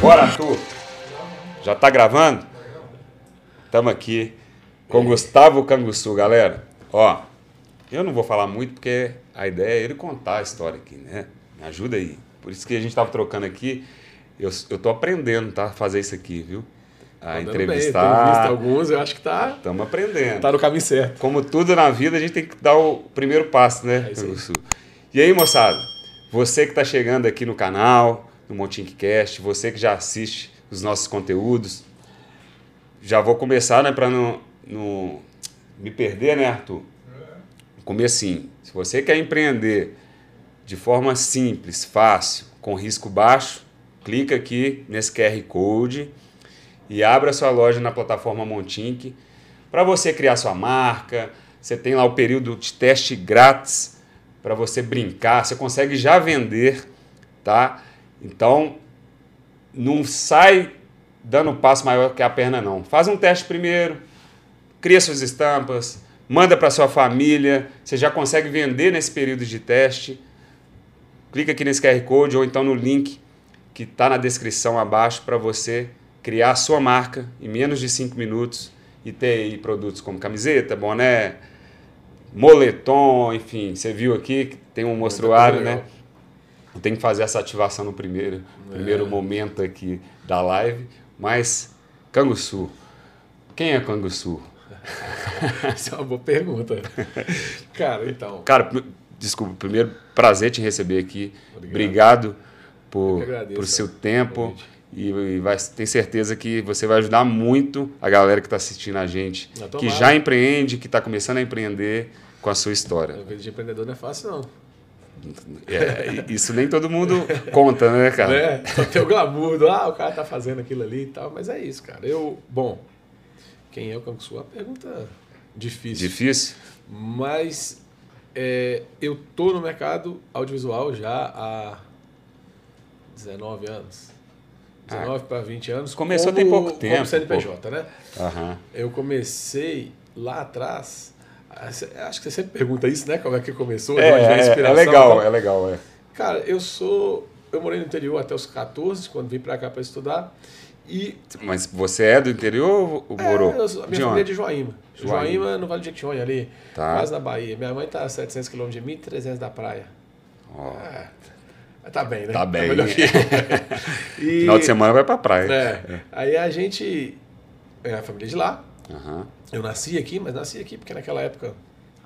Bora, Arthur. Já tá gravando? Estamos aqui com Gustavo Canguçu, galera. Ó, eu não vou falar muito porque a ideia é ele contar a história aqui, né? Me ajuda aí. Por isso que a gente tava trocando aqui. Eu, eu tô aprendendo, tá? Fazer isso aqui, viu? A Tá dando entrevistar. Bem. Visto alguns, eu acho que tá, Estamos aprendendo. tá no caminho certo. Como tudo na vida, a gente tem que dar o primeiro passo, né, É aí. E aí, moçada, você que está chegando aqui no canal, no Montincast, você que já assiste os nossos conteúdos, já vou começar, né, para não, não me perder, né, Arthur? Comecinho. Se você quer empreender de forma simples, fácil, com risco baixo, clica aqui nesse QR Code e abra sua loja na plataforma Montink para você criar sua marca. Você tem lá o período de teste grátis para você brincar. Você consegue já vender, tá? Então, não sai dando um passo maior que a perna, não. Faz um teste primeiro, cria suas estampas, manda para sua família. Você já consegue vender nesse período de teste. Clica aqui nesse QR Code ou então no link que está na descrição abaixo para você criar a sua marca em menos de 5 minutos e ter aí produtos como camiseta, boné, moletom, enfim. Você viu aqui que tem um mostruário, né? tenho que fazer essa ativação no primeiro, primeiro momento aqui da live. Mas, Canguçu, quem é Canguçu? Isso é uma boa pergunta. Cara, então. Cara, desculpa, primeiro prazer te receber aqui. Obrigado. Obrigado por, agradeço, por seu tempo. E, vai, tenho certeza que você vai ajudar muito a galera que está assistindo a gente, Ah, que já empreende, que está começando a empreender com a sua história. A vida de empreendedor não é fácil, não. É, isso nem todo mundo conta, né, cara? Né? Só tem o glamour do, ah, o cara tá fazendo aquilo ali e tal. Mas é isso, cara. Eu, bom, quem é o Kangsu? É uma pergunta difícil. Difícil? Mas é, eu tô no mercado audiovisual já há 19 anos. 19 para 20 anos. Ah. Começou como, tem pouco tempo, Como CNPJ, né? Aham. Eu comecei lá atrás. ah, Acho que você sempre pergunta isso, né? Como é que começou? É, é, é e legal, é legal, é. Cara, eu sou. Eu morei no interior até os 14, quando vim pra cá pra estudar. E. Mas você é do interior ou morou? É, eu sou- a minha De família é de Joaíma. Joaíma. Joaíma, no Vale de Jequitinhonha, ali, Tá. quase na Bahia. Minha mãe tá a 700 km de mim, 300 da praia. Ó, É, tá bem, né? Tá bem. melhor que. E- Final de semana vai pra praia. É, aí a gente. É a família de lá. Aham. Eu nasci aqui, mas nasci aqui porque naquela época.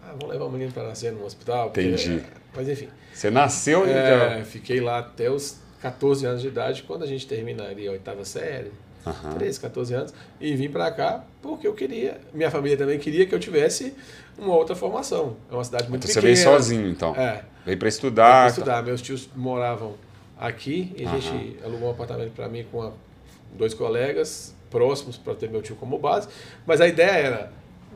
Ah, vamos levar o menino para nascer num hospital. porque- Entendi. mas enfim. Você nasceu e É, já... fiquei lá até os 14 anos de idade, quando a gente terminaria a oitava série. Aham. 13, 14 anos, e vim para cá porque eu queria, minha família também queria que eu tivesse uma outra formação. É uma cidade muito Então você pequena. veio sozinho, então? É, Veio para estudar. estudar. Meus tios moravam aqui e a Aham. gente alugou um apartamento para mim com a- dois colegas próximos para ter meu tio como base. Mas a ideia era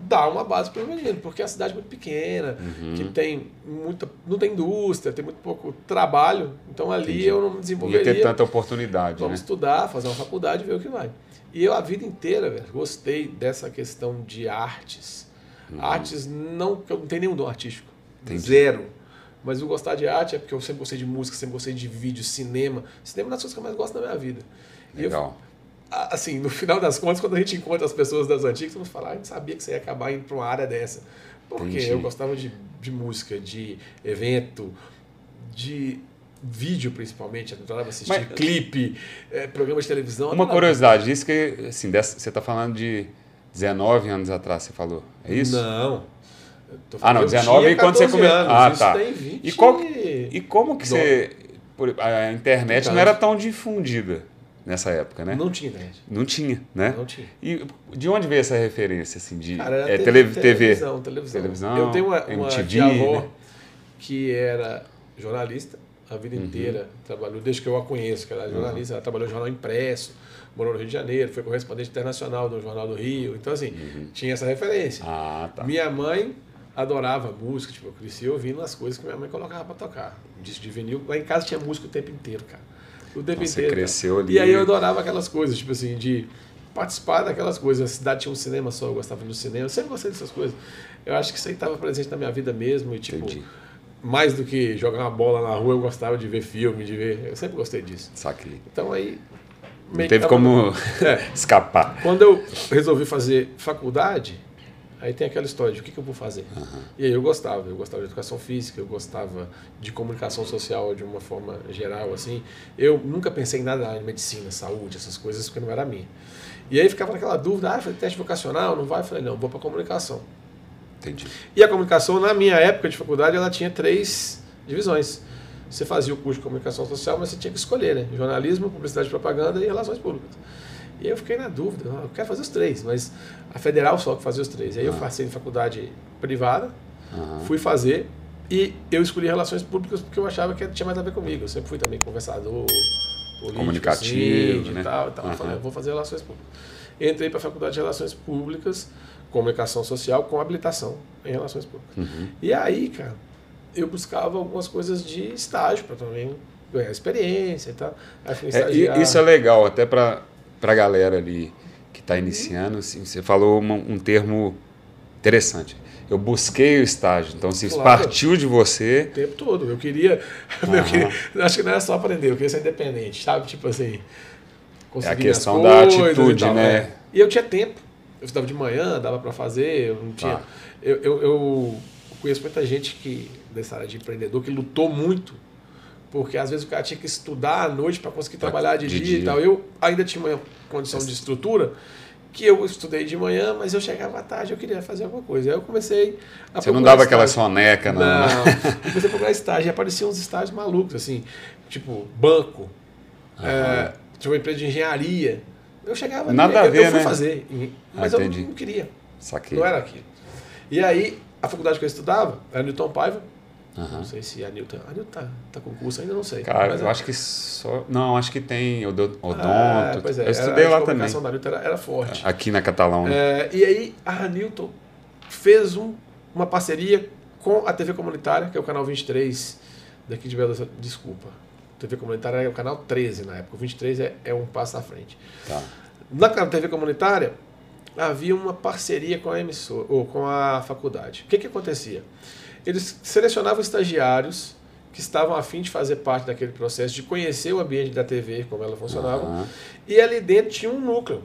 dar uma base para o menino, porque é uma cidade muito pequena, Uhum. que tem muita, não tem indústria, tem muito pouco trabalho. Então ali Entendi. eu não me Não ia desenvolveria. ter tanta oportunidade, Vamos né? estudar, fazer uma faculdade e ver o que vai. E eu a vida inteira, velho, gostei dessa questão de artes. Artes não, eu não tenho nenhum dom artístico. Uhum. Entendi. Zero. Mas o gostar de arte é porque eu sempre gostei de música, sempre gostei de vídeo, cinema. Cinema é uma das coisas que eu mais gosto na minha vida. E eu, Legal. a- assim, no final das contas, quando a gente encontra as pessoas das antigas, vamos falar, "Ah, a gente sabia que você ia acabar indo para uma área dessa. Porque Entendi. eu gostava de, de música, de evento, de vídeo principalmente, eu adorava assistir Mas- clipe, eh, programa de televisão. Uma curiosidade, isso que, assim, dessa- você tá falando de 19 anos atrás, você falou, é isso? Não. Ah, não, eu 19 tinha e quando você 14 começou. Ah, isso tá. tem 20 E, qual, e como que você. A internet não Então, era tão difundida nessa época, né? Não tinha internet. Não tinha, né? Não tinha. E de onde veio essa referência, assim, de Cara, era é, tele- TV? televisão, televisão. Televisão, Eu tenho uma, uma MTV, tia-avó né? que era jornalista a vida Uhum. inteira. Trabalhou, desde que eu a conheço, que ela é jornalista, ela trabalhou no jornal impresso, morou no Rio de Janeiro, foi correspondente internacional do Jornal do Rio. Então, assim, tinha essa referência. Uhum. Ah, tá. Minha mãe adorava música, tipo, eu cresci ouvindo as coisas que minha mãe colocava pra tocar. Disco de vinil, lá em casa tinha música o tempo inteiro, cara. O tempo você inteiro. cara. cresceu ali. E aí eu adorava aquelas coisas, tipo assim, de participar daquelas coisas. A cidade tinha um cinema só, eu gostava do cinema, eu sempre gostei dessas coisas. Eu acho que isso aí estava presente na minha vida mesmo. E, tipo, Entendi. mais do que jogar uma bola na rua, eu gostava de ver filme, de ver. Eu sempre gostei disso. Saquei. Então aí. Não teve como É. escapar. Quando eu resolvi fazer faculdade, aí tem aquela história de o que, que eu vou fazer. E aí eu gostava, eu gostava de educação física, eu gostava de comunicação social de uma forma geral, assim. Eu nunca pensei em nada de medicina, saúde, essas coisas, porque não era minha. E aí ficava naquela dúvida, ah, fazer teste vocacional, não vai? Eu falei, não, vou para comunicação. Entendi. E a comunicação, na minha época de faculdade, ela tinha três divisões. Você fazia o curso de comunicação social, mas você tinha que escolher, né? Jornalismo, publicidade e propaganda e relações públicas. E aí eu fiquei na dúvida, ah, eu quero fazer os três, mas a federal só que fazia os três. E aí eu passei em faculdade privada, Aham. fui fazer e eu escolhi relações públicas porque eu achava que tinha mais a ver comigo. Eu sempre fui também conversador, político, Comunicativo, assim, né? e tal. Então eu falei, eu vou fazer relações públicas. Entrei para a faculdade de relações públicas, comunicação social com habilitação em relações públicas. Uhum. E aí, cara, eu buscava algumas coisas de estágio para também ganhar experiência e tal. É, isso é legal, até para a galera ali que está iniciando. Assim, você falou uma- um termo interessante. Eu busquei o estágio. Então, se isso Claro. partiu de você. o tempo todo. Eu queria, eu queria- Acho que não era só aprender, eu queria ser independente, sabe? Tipo assim. É a questão da coisas e atitude, tal, né? é. E eu tinha tempo. Eu estudava de manhã, dava para fazer, eu não tinha. Tá. Eu, eu, eu conheço muita gente que, dessa área de empreendedor que lutou muito. Porque às vezes o cara tinha que estudar à noite para conseguir trabalhar de, de dia, e dia. tal. Eu ainda tinha uma condição de estrutura que eu estudei de manhã, mas eu chegava à tarde eu queria fazer alguma coisa. Aí eu comecei a Você não dava aquela soneca, não. Não, né? eu comecei a procurar estágio e apareciam uns estágios malucos, assim, tipo, banco, é, tinha uma empresa de engenharia. Eu chegava ali, Nada a eu, ver, eu fui né? fazer, e- mas Ah, eu não, não queria, Saquei. não era aquilo. E aí, a faculdade que eu estudava era Newton Paiva, Aham. não sei se a Newton, a Newton tá, tá com curso ainda, não sei. Cara, eu é- acho que só. Não, acho que tem odo- odonto. Ah, pois é, eu estudei a lá de também. comunicação da Newton era, era forte. Aqui na Catalão. né? É, e aí a Newton fez um- uma parceria com a TV Comunitária, que é o canal 23 daqui de Belo Horizonte. Desculpa. TV Comunitária é o canal 13 na época. O 23 é, é um passo à frente. Tá. Na TV Comunitária havia uma parceria com a emissora, ou com a faculdade. O que, que acontecia? Eles selecionavam estagiários que estavam a fim de fazer parte daquele processo, de conhecer o ambiente da TV, como ela funcionava, Aham. e ali dentro tinha um núcleo.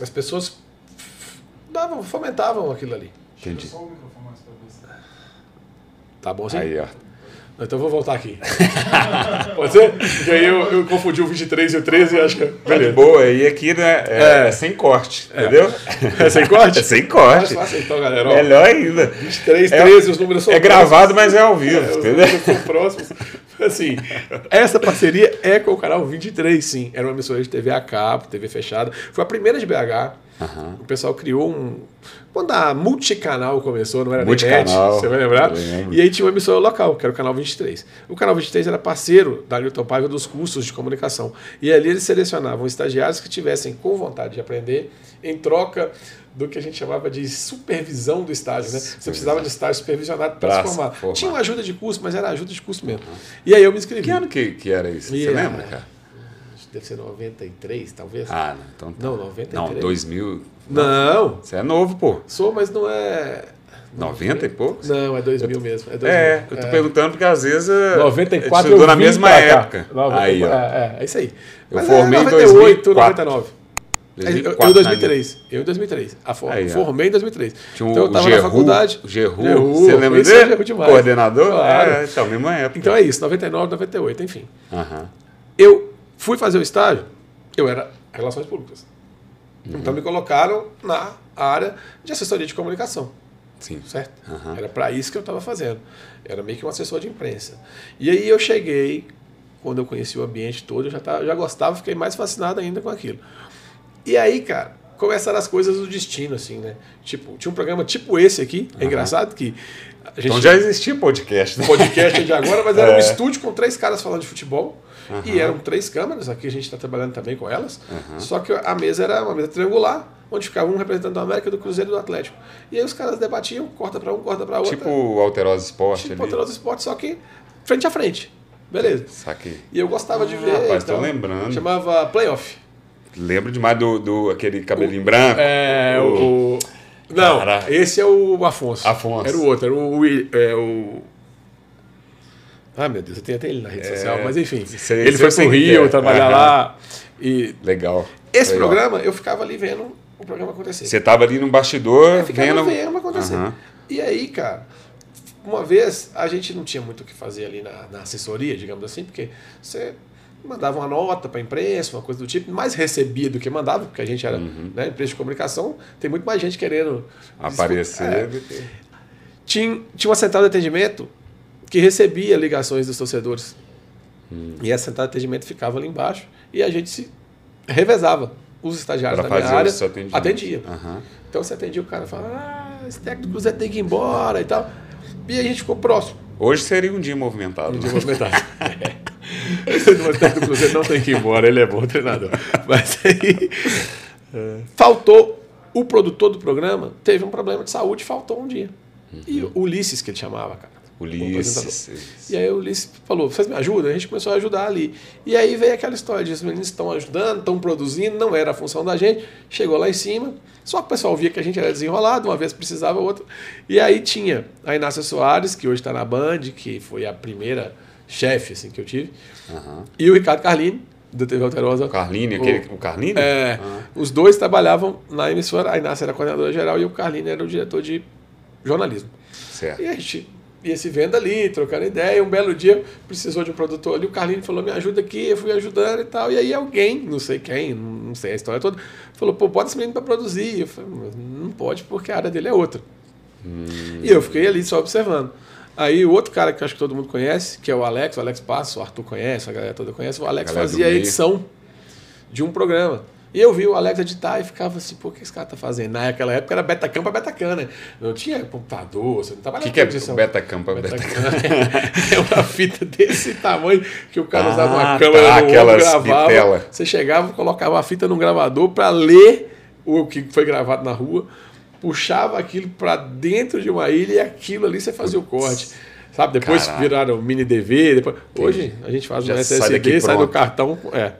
As pessoas davam, fomentavam aquilo ali. Entendi. Só o microfone mais pra você. Tá bom assim? Aí, ó. Então eu vou voltar aqui. Pode ser? Porque aí eu, eu confundi o 23 e o 13 e acho que. Tá de boa. E aqui né, é, É. é sem corte, entendeu? É sem corte? É sem corte. fácil então, galera. Ó, Melhor ainda. 23, É- 13, os números são É próximos. gravado, mas é ao vivo, É, os entendeu? números são próximos. Assim, essa parceria é com o canal 23, sim. Era uma emissora de TV a cabo, TV fechada. Foi a primeira de BH. Aham. O pessoal criou um. Quando a multicanal começou, não era Multicanal, net, você vai lembrar? E aí tinha uma emissora local, que era o canal 23. O canal 23 era parceiro da Newton Paiva dos cursos de comunicação. E ali eles selecionavam estagiários que tivessem com vontade de aprender, em troca do que a gente chamava de supervisão do estágio. Né? Você precisava de estágio supervisionado para se formar. Tinha uma ajuda de curso, mas era ajuda de curso mesmo. E aí eu me inscrevi. Que ano que, que era isso? Você E, lembra, cara? Deve ser 93, talvez. Ah, não. Então, tá. Não, 93. Não, 2000. Não, Você é novo, pô. sou, mas não é. 90 e poucos? Não, é 2000 mesmo. É, 2000. É, eu tô perguntando porque às vezes. eh, 94 a gente estudou eu na mesma época. 94, Aí, ó. É, é, é isso aí. Eu Mas formei é em 98, 2004. 99. Eu, 2004, eu em 2003. Eu em 2003. A for, Aí, ó. formei em 2003. Tinha o, então eu tava Gerru, na faculdade. Gerru, você lembra é dele? Demais. Coordenador? Claro. É, então, mesma época. Então é isso, 99, 98, enfim. Aham. Eu fui fazer o estágio, eu era Relações Públicas. Uhum. Então me colocaram na área de assessoria de comunicação. Sim. certo? Aham. Era para isso que eu estava fazendo. Era meio que um assessor de imprensa. E aí eu cheguei, quando eu conheci o ambiente todo, eu já, tava, já gostava, fiquei mais fascinado ainda com aquilo. E aí, cara, começaram as coisas do destino, assim, né? Tipo, tinha um programa tipo esse aqui, é engraçado que a gente Então já existia podcast, né? podcast de agora, mas era É. um estúdio com três caras falando de futebol. E eram três câmeras, aqui a gente está trabalhando também com elas. Só que a mesa era uma mesa triangular, onde ficava um representando do América, do Cruzeiro e do Atlético. E aí os caras debatiam, corta para um, corta para outro. Tipo o Alterosa Esporte tipo ali. Poderoso Esporte, só que frente a frente. Beleza. Saquei. E eu gostava de ver. rapaz, então, tô lembrando. Chamava Playoff. Lembro demais do, do aquele cabelinho branco. É, o. Não, Caraca. esse é o Afonso. Afonso. Era o outro, era o. É, o... Ah, meu Deus, eu tenho até ele na rede social, mas enfim. ele foi pro Rio quer. trabalhar Aham. lá. E Legal. esse Legal. programa, eu ficava ali vendo o programa acontecer. Você tava ali no bastidor Eu ficava vendo. vendo acontecer. Aham. E aí, cara, uma vez a gente não tinha muito o que fazer ali na, na assessoria, digamos assim, porque você mandava uma nota para a imprensa, uma coisa do tipo, mais recebia do que mandava, porque a gente era Uhum. né, empresa de comunicação, tem muito mais gente querendo Aparecer. É. tinha, tinha uma central de atendimento que recebia ligações dos torcedores. Hum. E essa central de atendimento ficava ali embaixo e a gente se revezava. Os estagiários Pra da minha área atendiam. Aham. Então você atendia o cara e falava, ah, esse técnico do Cruzeiro tem que ir embora e tal. E a gente ficou próximo Hoje seria um dia movimentado. de né? movimentar. o técnico do Cruzeiro não tem que ir embora, ele é bom treinador. Mas aí faltou o produtor do programa, teve um problema de saúde, faltou um dia. E o Ulisses, que ele chamava, cara. O Ulisses. E aí o Ulisses falou, vocês me ajudam? A gente começou a ajudar ali. E aí veio aquela história de os meninos estão ajudando, estão produzindo, não era a função da gente. Chegou lá em cima, só que o pessoal via que a gente era desenrolado, uma vez precisava, outra. E aí tinha a Inácia Soares, que hoje está na Band, que foi a primeira chefe assim, que eu tive, Aham. e o Ricardo Carlini, do TV Alterosa. O Carline, aquele, o Carline? É, Ah. Os dois trabalhavam na emissora, a Inácia era coordenadora geral e o Carlini era o diretor de jornalismo. Certo. E a gente ia se vendo ali, trocando ideia. Um belo dia precisou de um produtor ali. O Carlinho falou: me ajuda aqui. Eu fui ajudando e tal. E aí alguém, não sei quem, não sei a história toda, falou: pô, bota esse menino para produzir. Eu falei: "Mas não pode porque a área dele é outra. E eu fiquei ali só observando. Aí o outro cara que eu acho que todo mundo conhece, que é o Alex, o Alex Passo, o Arthur conhece, a galera toda conhece, o Alex fazia a edição de um programa. E eu vi o Alex editar e ficava assim, pô, o que esse cara tá fazendo? Naquela época era Betacam pra Betacam, né? Não tinha computador, você não O trabalhava que, que é. Betacam pra Betacam? É uma fita desse tamanho que o cara usava uma Ah, câmera tá, no ombro, gravava. bitela. Você chegava, colocava a fita num gravador para ler o que foi gravado na rua, puxava aquilo para dentro de uma ilha e aquilo ali você fazia o corte. Sabe, depois Caraca. viraram mini DV, depois... hoje a gente faz um sai SSD, daqui sai, do cartão, é,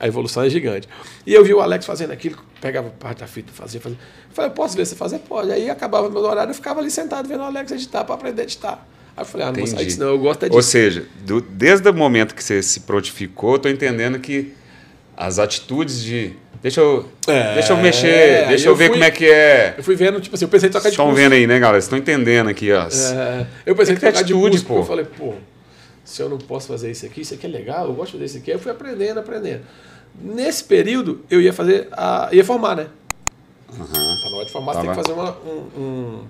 a evolução é gigante. E eu vi o Alex fazendo aquilo, pegava parte da fita, fazia, fazia. Eu falei, posso ver você fazer? Pode. Aí acabava meu horário, eu ficava ali sentado vendo o Alex editar para aprender a editar. Aí eu falei, ah, não vou sair disso não, eu gosto é Ou disso. seja, do- desde o momento que você se prontificou, eu tô entendendo que as atitudes de. Deixa eu, É, deixa eu mexer, aí deixa eu, eu ver fui- como é que é. Eu fui vendo, tipo assim, eu pensei em trocar de Estão curso. vendo aí, né, galera? Vocês estão entendendo aqui, ó. É, eu pensei em que trocar de atitude, curso, porque pô. eu falei, pô, se eu não posso fazer isso aqui, isso aqui é legal, eu gosto de fazer isso aqui. Eu fui aprendendo, aprendendo. Nesse período, eu ia fazer, a, ia formar, né? Aham. Tá na hora de formar, Tá você tem que lá. fazer uma, um, um-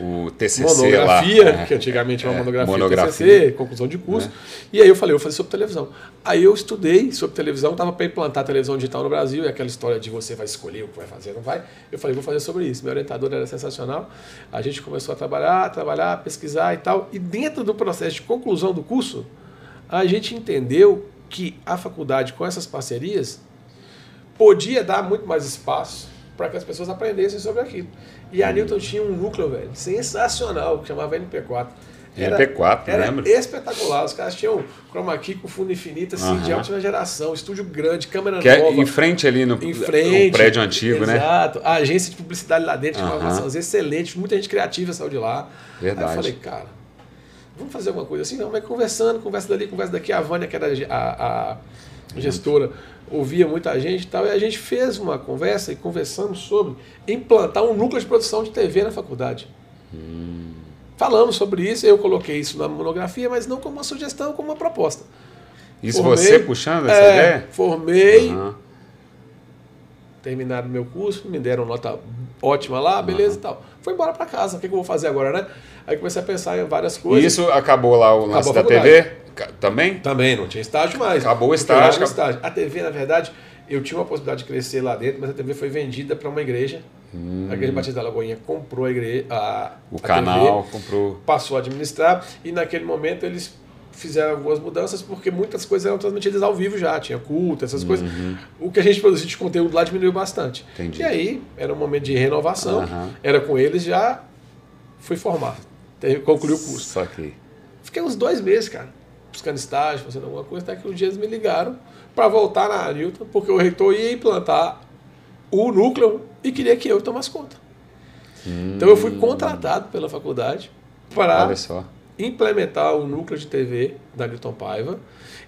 O TCC monografia, lá. que antigamente era É, uma monografia, monografia. TCC, conclusão de curso. E aí eu falei, eu vou fazer sobre televisão. Aí eu estudei sobre televisão, estava para implantar televisão digital no Brasil, e aquela história de você vai escolher o que vai fazer, não vai. Eu falei, vou fazer sobre isso. Meu orientador era sensacional. A gente começou a trabalhar, trabalhar, pesquisar e tal. E dentro do processo de conclusão do curso, a gente entendeu que a faculdade, com essas parcerias, podia dar muito mais espaço para que as pessoas aprendessem sobre aquilo. E a Newton tinha um núcleo, velho, sensacional, que chamava NP4. NP4, era lembra? espetacular. Os caras tinham chroma key com fundo infinito, assim, de última geração, estúdio grande, câmera Que é nova. em frente ali no, em frente. no prédio antigo, né? Exato. A agência de publicidade lá dentro Aham. informações excelentes, muita gente criativa saiu de lá. Verdade. Aí eu falei, cara, vamos fazer alguma coisa assim? Não, mas conversando, conversa dali, conversa daqui. A Vânia, que era a, a gestora, ouvia muita gente e tal. E a gente fez uma conversa e conversamos sobre implantar um núcleo de produção de TV na faculdade. Falamos sobre isso, eu coloquei isso na monografia, mas não como uma sugestão, como uma proposta. Isso Formei. você puxando essa É, ideia? Formei, Aham. terminaram meu curso, me deram nota ótima lá, beleza e tal. Fui embora para casa, o que, que eu vou fazer agora, né? Aí comecei a pensar em várias E coisas. isso acabou lá o lance da. TV? Também? Também, não tinha estágio mais. Acabou o estágio, acabou- estágio. A TV, na verdade, eu tinha uma possibilidade de crescer lá dentro, mas a TV foi vendida para uma igreja. A Igreja Batista da Lagoinha comprou a igreja, a, Hum. O a canal TV, comprou. passou a administrar e naquele momento eles fizeram algumas mudanças porque muitas coisas eram transmitidas ao vivo já, tinha culto, essas coisas. O que a gente produzia de conteúdo lá diminuiu bastante. Uhum. Entendi. E aí era um momento de renovação, Aham. era com eles já fui formar, concluí o curso. Só que. Fiquei uns dois meses, cara, buscando estágio, fazendo alguma coisa, até que um dia eles me ligaram para voltar na Newton, porque o reitor ia implantar o núcleo e queria que eu tomasse conta. Hum. Então eu fui contratado pela faculdade para Olha só. Implementar o núcleo de TV da Newton Paiva.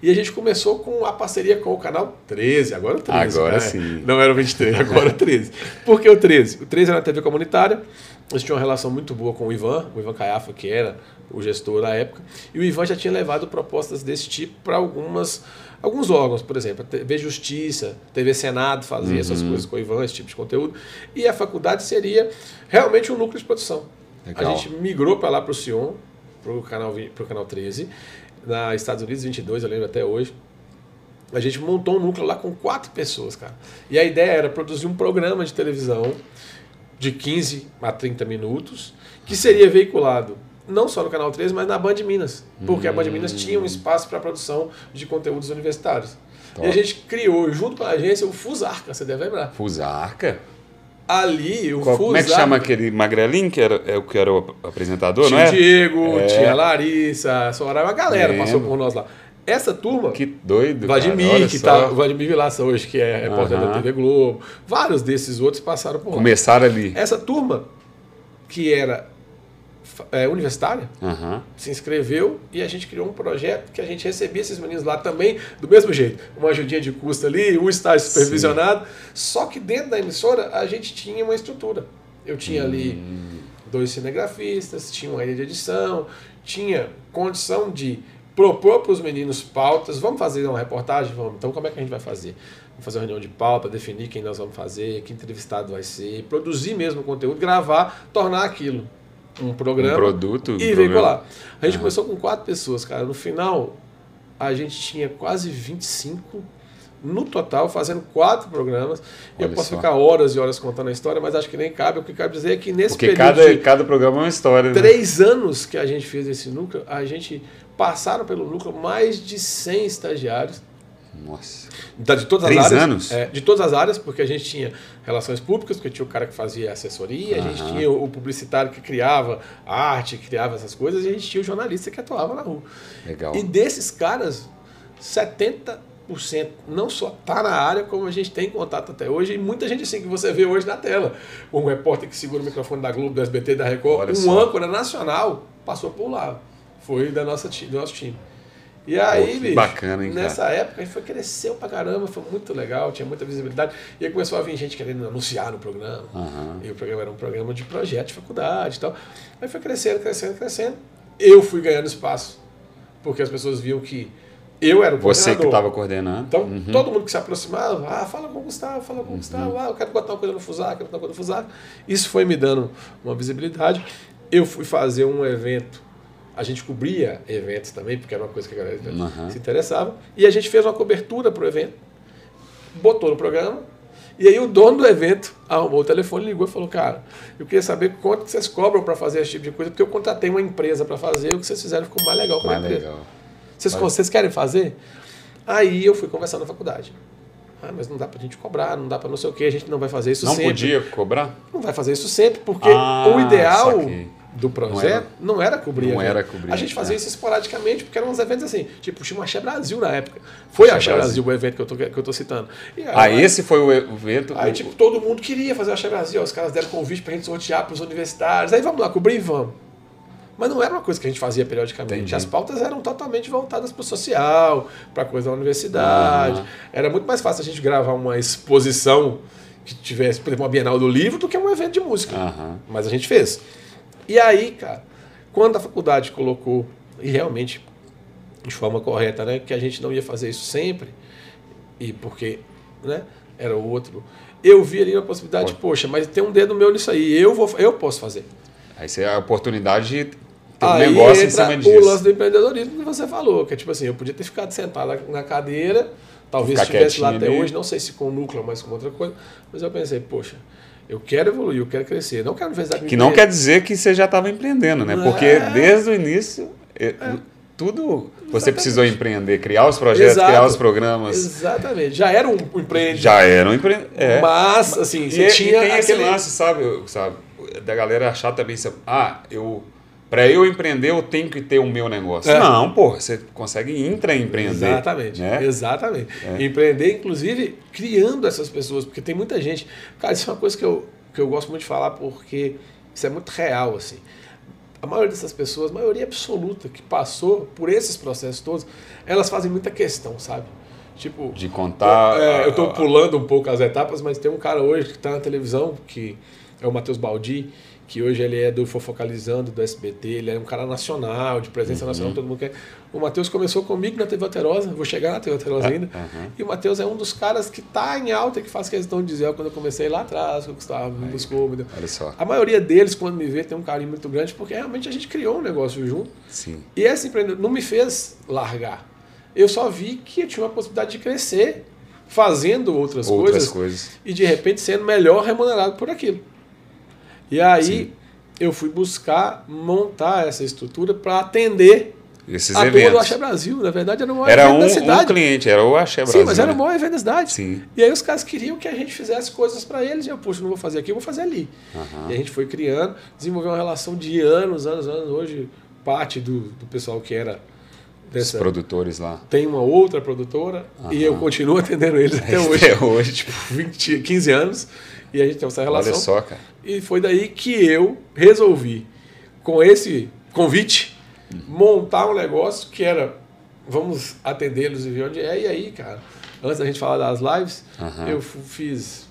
E a gente começou com a parceria com o canal 13, agora o 13. Agora né? sim. Não era o 23, agora o 13. Por que o 13? O 13 era uma TV comunitária, a gente tinha uma relação muito boa com o Ivan, o Ivan Caiafa, que era o gestor da época, e o Ivan já tinha levado propostas desse tipo para algumas alguns órgãos, por exemplo, a TV Justiça, TV Senado fazia uhum. essas coisas com o Ivan, esse tipo de conteúdo, e a faculdade seria realmente um núcleo de produção. Legal. A gente migrou para lá para o Sion, para o canal, pro canal 13, na Estados Unidos 22, eu lembro até hoje. A gente montou um núcleo lá com quatro pessoas, cara. E a ideia era produzir um programa de televisão de 15 a 30 minutos, que seria veiculado não só no Canal 13, mas na Band Minas. Porque hum. a Band Minas tinha um espaço para produção de conteúdos universitários. Top. E a gente criou, junto com a agência, o Fusarca, você deve lembrar. Fusarca? Ali, o Qual, Como é que chama aquele magrelinho que era, é, que era o apresentador, tinha não é? Diego, é. tinha Larissa, Soraya, uma galera Lembro. passou por nós lá. Essa turma. Que doido. Vladimir, cara, que tá. Vladimir Vilaça hoje, que é repórter da TV Globo. Vários desses outros passaram por lá. Começaram ali. Essa turma, que era é, universitária, uhum. se inscreveu e a gente criou um projeto que a gente recebia esses meninos lá também, do mesmo jeito. Uma ajudinha de custo ali, um estágio supervisionado. Sim. Só que dentro da emissora a gente tinha uma estrutura. Eu tinha ali hum. dois cinegrafistas, tinha uma área de edição, tinha condição de propor para os meninos pautas. Vamos fazer uma reportagem? Vamos. Então, como é que a gente vai fazer? Vamos fazer uma reunião de pauta, definir quem nós vamos fazer, que entrevistado vai ser, produzir mesmo o conteúdo, gravar, tornar aquilo um programa. Um produto. E um veicular. A gente uhum. começou com quatro pessoas, cara. No final, a gente tinha quase 25 no total, fazendo quatro programas. Olha eu posso só. ficar horas e horas contando a história, mas acho que nem cabe. O que cabe dizer é que nesse Porque período. Cada, cada programa é uma história. Né? Três anos que a gente fez esse núcleo, a gente passaram pelo núcleo mais de 100 estagiários. Nossa. De todas Três as áreas. anos? É, de todas as áreas, porque a gente tinha relações públicas, porque tinha o cara que fazia assessoria, uhum. a gente tinha o publicitário que criava arte, que criava essas coisas, e a gente tinha o jornalista que atuava na rua. Legal. E desses caras, 70% não só está na área, como a gente tem contato até hoje, e muita gente assim que você vê hoje na tela. Um repórter que segura o microfone da Globo, do SBT, da Record, Olha um só. âncora nacional passou por lá. Foi da nossa, do nosso time. E aí, Pô, bicho, bacana, hein, nessa cara? época a gente foi, cresceu pra caramba, foi muito legal, tinha muita visibilidade. E aí começou a vir gente querendo anunciar no programa. Uhum. E o programa era um programa de projeto de faculdade e tal. Aí foi crescendo, crescendo, crescendo. Eu fui ganhando espaço, porque as pessoas viam que eu era o Você que estava coordenando. Então, uhum. todo mundo que se aproximava, ah, fala com o Gustavo, fala com o uhum. Gustavo, ah, eu quero botar uma coisa no Fusar, quero botar uma coisa no Fusar. Isso foi me dando uma visibilidade. Eu fui fazer um evento a gente cobria eventos também, porque era uma coisa que a galera uhum. se interessava. E a gente fez uma cobertura para o evento, botou no programa. E aí o dono do evento arrumou o telefone, ligou e falou, cara, eu queria saber quanto vocês cobram para fazer esse tipo de coisa, porque eu contratei uma empresa para fazer, o que vocês fizeram ficou mais legal com a empresa. Legal. Vocês, vocês querem fazer? Aí eu fui conversar na faculdade. Ah, mas não dá para a gente cobrar, não dá para não sei o que, a gente não vai fazer isso não sempre. Não podia cobrar? Não vai fazer isso sempre, porque ah, o ideal... Saquei do projeto não era, não era cobrir. Não era cobrir. A gente fazia é. isso esporadicamente, porque eram uns eventos assim, tipo, tinha o Axé Brasil na época. Foi Axé, Axé Brasil. Brasil o evento que eu tô, que eu tô citando. E, ah, aí, esse foi o evento? Aí, tipo, todo mundo queria fazer o Axé Brasil. Os caras deram convite pra gente sortear pros universitários. Aí vamos lá, cobrir e vamos. Mas não era uma coisa que a gente fazia periodicamente. Entendi. As pautas eram totalmente voltadas para o social, para coisa da universidade. Uhum. Era muito mais fácil a gente gravar uma exposição que tivesse, por exemplo, uma Bienal do Livro do que um evento de música. Uhum. Mas a gente fez. E aí, cara, quando a faculdade colocou, e realmente de forma correta, né, que a gente não ia fazer isso sempre, e porque né, era o outro, eu vi ali a possibilidade, Pode. poxa, mas tem um dedo meu nisso aí, eu, vou, eu posso fazer. Aí você a oportunidade de ter um negócio em cima disso. o lance do empreendedorismo que você falou, que é tipo assim, eu podia ter ficado sentado na cadeira, talvez estivesse lá até ali. hoje, não sei se com núcleo, mas com outra coisa, mas eu pensei, poxa, eu quero evoluir, eu quero crescer. Não quero universidade Que não quer dizer que você já estava empreendendo, né? Porque é. desde o início, é. tudo você Exatamente. precisou empreender, criar os projetos, Exato. criar os programas. Exatamente. Já era um empreendedor. Já era um empreendedor. É. Mas, assim, você e, tinha. E tem aquele... lance, sabe, sabe? Da galera achar também, ah, eu para eu empreender, eu tenho que ter o meu negócio. É. Não, pô, você consegue intraempreender. Exatamente. Né? Exatamente. É. Empreender, inclusive, criando essas pessoas, porque tem muita gente. Cara, isso é uma coisa que eu, que eu gosto muito de falar, porque Isso é muito real, assim. A maioria dessas pessoas, a maioria absoluta que passou por esses processos todos, elas fazem muita questão, sabe? Tipo, de contar. É, eu estou pulando um pouco as etapas, mas tem um cara hoje que está na televisão, que é o Matheus Baldi, que hoje ele é do Fofocalizando, do SBT, ele é um cara nacional, de presença uhum. nacional, todo mundo quer. O Matheus começou comigo na TV Alterosa, vou chegar na TV Alterosa ainda. Uhum. E o Matheus é um dos caras que está em alta, que faz questão de dizer, quando eu comecei lá atrás, que o Gustavo me buscou. Me deu. Olha só. A maioria deles, quando me vê, tem um carinho muito grande, porque realmente a gente criou um negócio junto. Sim. E esse empreendedor não me fez largar. Eu só vi que eu tinha uma possibilidade de crescer fazendo outras, outras coisas, coisas e de repente sendo melhor remunerado por aquilo. E aí Sim. eu fui buscar montar essa estrutura para atender esses a eventos. todo o Axé Brasil. Na verdade, era o maior era um, da cidade. um cliente, era o Axé Brasil. Sim, mas era né? o maior evento da cidade. Sim. E aí os caras queriam que a gente fizesse coisas para eles. E eu, poxa, não vou fazer aqui, eu vou fazer ali. Uhum. E a gente foi criando, desenvolveu uma relação de anos, anos, anos. Hoje, parte do, do pessoal que era dessa, Os produtores lá. Tem uma outra produtora uhum. e eu continuo atendendo eles até hoje. Até hoje, tipo, 20, 15 anos. E a gente tem essa relação. Olha só, cara. E foi daí que eu resolvi, com esse convite, uhum. montar um negócio que era vamos atendê-los e ver onde é. E aí, cara, antes da gente falar das lives, uhum. eu fiz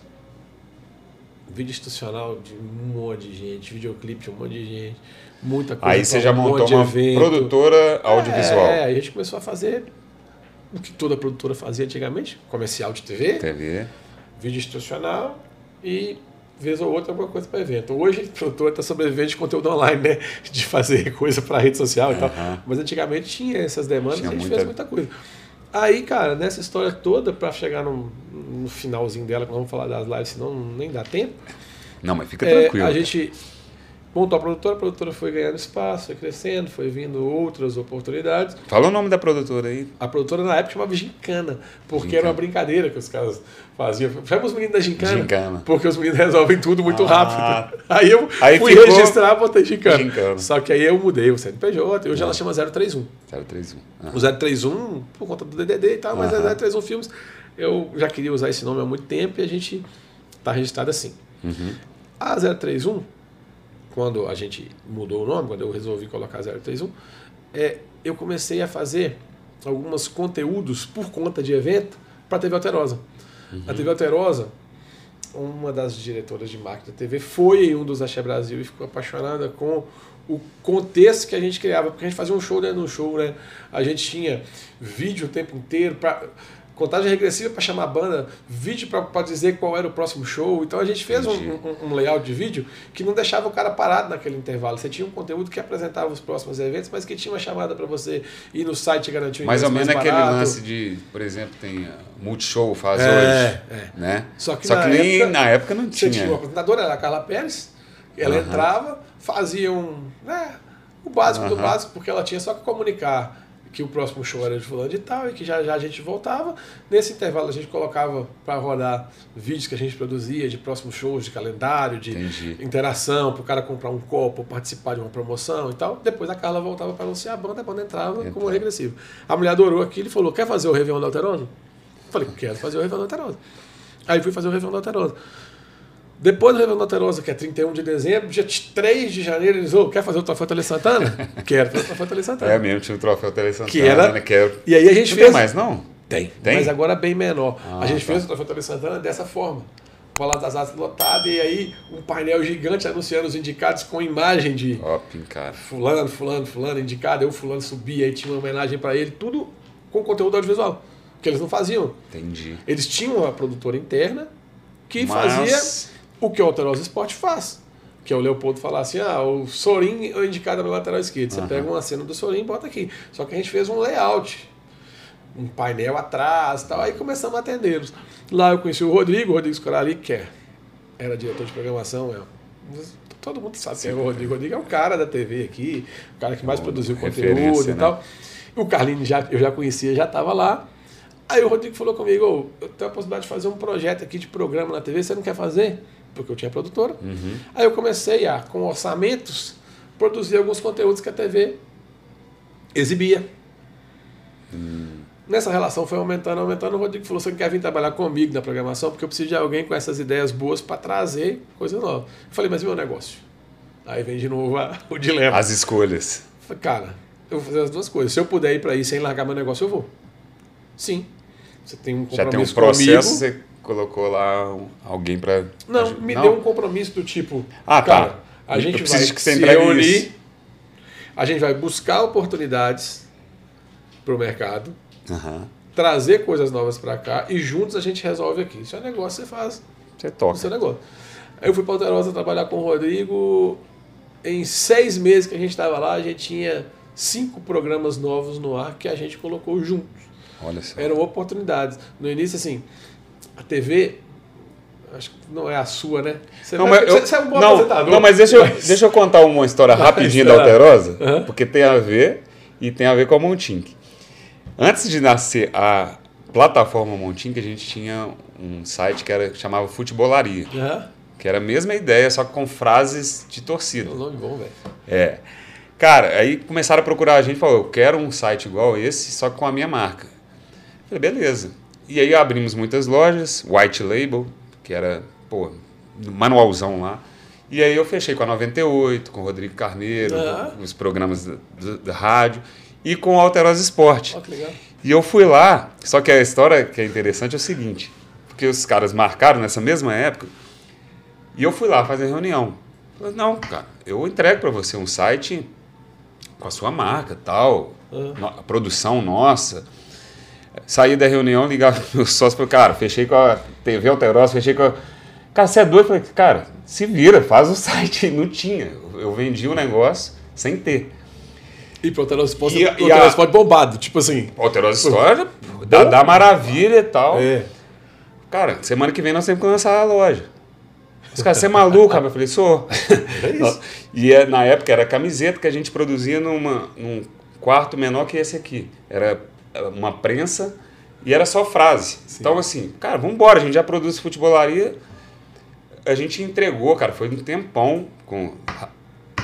vídeo institucional de um monte de gente, videoclipe de um monte de gente, muita coisa. Aí você já montou uma evento. produtora audiovisual. É, aí a gente começou a fazer o que toda produtora fazia antigamente, comercial de TV, TV. vídeo institucional e vez ou outra alguma coisa para evento. Hoje a produtora está sobrevivendo de conteúdo online, né? De fazer coisa para rede social uhum. e tal. Mas antigamente tinha essas demandas tinha e a gente muita... fez muita coisa. Aí, cara, nessa história toda, para chegar no, no, finalzinho dela, que nós vamos falar das lives, senão nem dá tempo. Não, mas fica tranquilo. É, a gente montou a produtora, a produtora foi ganhando espaço, foi crescendo, foi vindo outras oportunidades. Fala o nome da produtora aí. A produtora na época chamava Gincana, porque Gincana. era uma brincadeira que os caras faziam. Chama os meninos da Gincana, Gincana. porque os meninos resolvem tudo muito ah. rápido. Aí eu aí fui ficou... registrar, botei Gincana. Gincana. Só que aí eu mudei o CNPJ, hoje ela chama 031. 031. Uhum. O 031, por conta do DDD e tal, mas é 031 Filmes. Eu já queria usar esse nome há muito tempo e a gente está registrado assim. Uhum. A 031 quando a gente mudou o nome, quando eu resolvi colocar 031, é, eu comecei a fazer alguns conteúdos por conta de evento para a TV Alterosa. Uhum. A TV Alterosa, uma das diretoras de marketing da TV, foi em um dos Axé Brasil e ficou apaixonada com o contexto que a gente criava, porque a gente fazia um show dentro de um show, né? A gente tinha vídeo o tempo inteiro para contagem regressiva para chamar a banda, vídeo para dizer qual era o próximo show. Então a gente fez um, um, um, layout de vídeo que não deixava o cara parado naquele intervalo. Você tinha um conteúdo que apresentava os próximos eventos, mas que tinha uma chamada para você ir no site e garantir um Mais ou menos mais aquele barato. lance de, por exemplo, tem Multishow faz é, hoje. É. Né? Só que, Só na, que nem época, na época não tinha. Você tinha uma apresentadora, era a Carla Pérez, ela uhum. entrava, fazia um. Né, o básico uhum. do básico, porque ela tinha só que comunicar que o próximo show era de fulano de tal e que já já a gente voltava. Nesse intervalo a gente colocava para rodar vídeos que a gente produzia de próximos shows, de calendário, de Entendi. interação, para o cara comprar um copo, participar de uma promoção e tal. Depois a Carla voltava para anunciar a banda, a banda entrava Entra. como regressivo. A mulher adorou aquilo e falou: Quer fazer o Réveillon da Alterosa? Falei: Quero fazer o Réveillon da Alterosa. Aí fui fazer o Réveillon da Alterosa. Depois do Réveillon da Alterosa, que é 31 de dezembro, dia 3 de janeiro, eles oh, quer fazer o Troféu Tele Santana? Quero fazer o Troféu Tele Santana. É mesmo, tinha o Troféu Tele Santana, que era, né? Quero. E aí a gente não fez... tem mais, não? Tem, tem? mas agora bem menor. Ah, a gente tá. fez o Troféu Tele Santana dessa forma. Com a Palácio das Artes lotada e aí um painel gigante anunciando os indicados com imagem de Ó, cara. fulano, fulano, fulano, indicado. Eu, fulano, subia, aí tinha uma homenagem para ele, tudo com conteúdo audiovisual. Que eles não faziam. Entendi. Eles tinham uma produtora interna que Mas... fazia o que o Alterosa Esporte faz. Que é o Leopoldo falar assim: ah, o Sorin é indicado na lateral esquerda. Você Aham. pega uma cena do Sorin e bota aqui. Só que a gente fez um layout, um painel atrás tal. Aí começamos a atendê-los. Lá eu conheci o Rodrigo, o Rodrigo Scorali, que é, era diretor de programação. É, todo mundo sabe quem é o Rodrigo. O Rodrigo é o cara da TV aqui, o cara que mais Bom, produziu conteúdo e né? tal. O Carlinhos já, eu já conhecia, já estava lá. Aí o Rodrigo falou comigo: "Ô, eu tenho a possibilidade de fazer um projeto aqui de programa na TV, você não quer fazer? Porque eu tinha produtora. Uhum. Aí eu comecei a, com orçamentos, produzir alguns conteúdos que a TV exibia. Nessa relação foi aumentando, aumentando. O Rodrigo falou: você quer vir trabalhar comigo na programação? Porque eu preciso de alguém com essas ideias boas para trazer coisas novas. Eu falei: mas e meu negócio? Aí vem de novo a- o dilema. As escolhas. Falei, Cara, eu vou fazer as duas coisas. Se eu puder ir para aí sem largar meu negócio, eu vou. Sim. Você tem um Já tem um compromisso processo, comigo. você colocou lá alguém para. Não, me deu um compromisso do tipo. Ah, tá. cara, A Eu gente preciso vai que se reunir, isso. a gente vai buscar oportunidades para o mercado, Aham. trazer coisas novas para cá e juntos a gente resolve aqui. Isso é negócio, você faz Você toca. seu negócio. Aí eu fui para Alterosa trabalhar com o Rodrigo. Em seis meses que a gente estava lá, a gente tinha cinco programas novos no ar que a gente colocou juntos. Olha só. Eram oportunidades. No início, assim, a TV, acho que não é a sua, né? Você, Não, vai- mas, eu, você é um bom não, apresentador. não, mas deixa eu, mas- deixa eu contar uma história rapidinho tá. da Alterosa, Aham. porque tem a ver e tem a ver com a Montink. Antes de nascer a plataforma Montink, a gente tinha um site que era, chamava Futebolaria, Aham. que era a mesma ideia, só que com frases de torcida. É um nome bom, velho. É. Cara, aí começaram a procurar a gente, falou, eu quero um site igual esse, só que com a minha marca. Eu Falei, beleza. E aí abrimos muitas lojas, White Label, que era, pô, manualzão lá. E aí eu fechei com a 98, com o Rodrigo Carneiro, Ah. com os programas da, rádio, e com o Alterosa Esporte. Legal. E eu fui lá, só que a história que é interessante é o seguinte, porque os caras marcaram nessa mesma época, e eu fui lá fazer reunião. Falei, não, cara, eu entrego para você um site com a sua marca tal, no- a produção nossa. Saí da reunião, ligava pro meu sócio e cara, fechei com a TV Alterosa, fechei com a... Cara, você é doido? Eu Falei, cara, se vira, faz o site. Não tinha. Eu vendi o negócio sem ter. E pro Telesporte, E pro e a- bombado, tipo assim. Alterosa História, da, da maravilha e tal. É. Cara, semana que vem nós temos que lançar a loja. Os caras, você é maluco, rapaz? Eu falei, sou. É isso. E é, na época era camiseta que a gente produzia numa, num quarto menor que esse aqui. Era uma prensa e era só frase. Então, assim, cara, vamos embora, a gente já produz futebolaria. A gente entregou, cara, foi um tempão com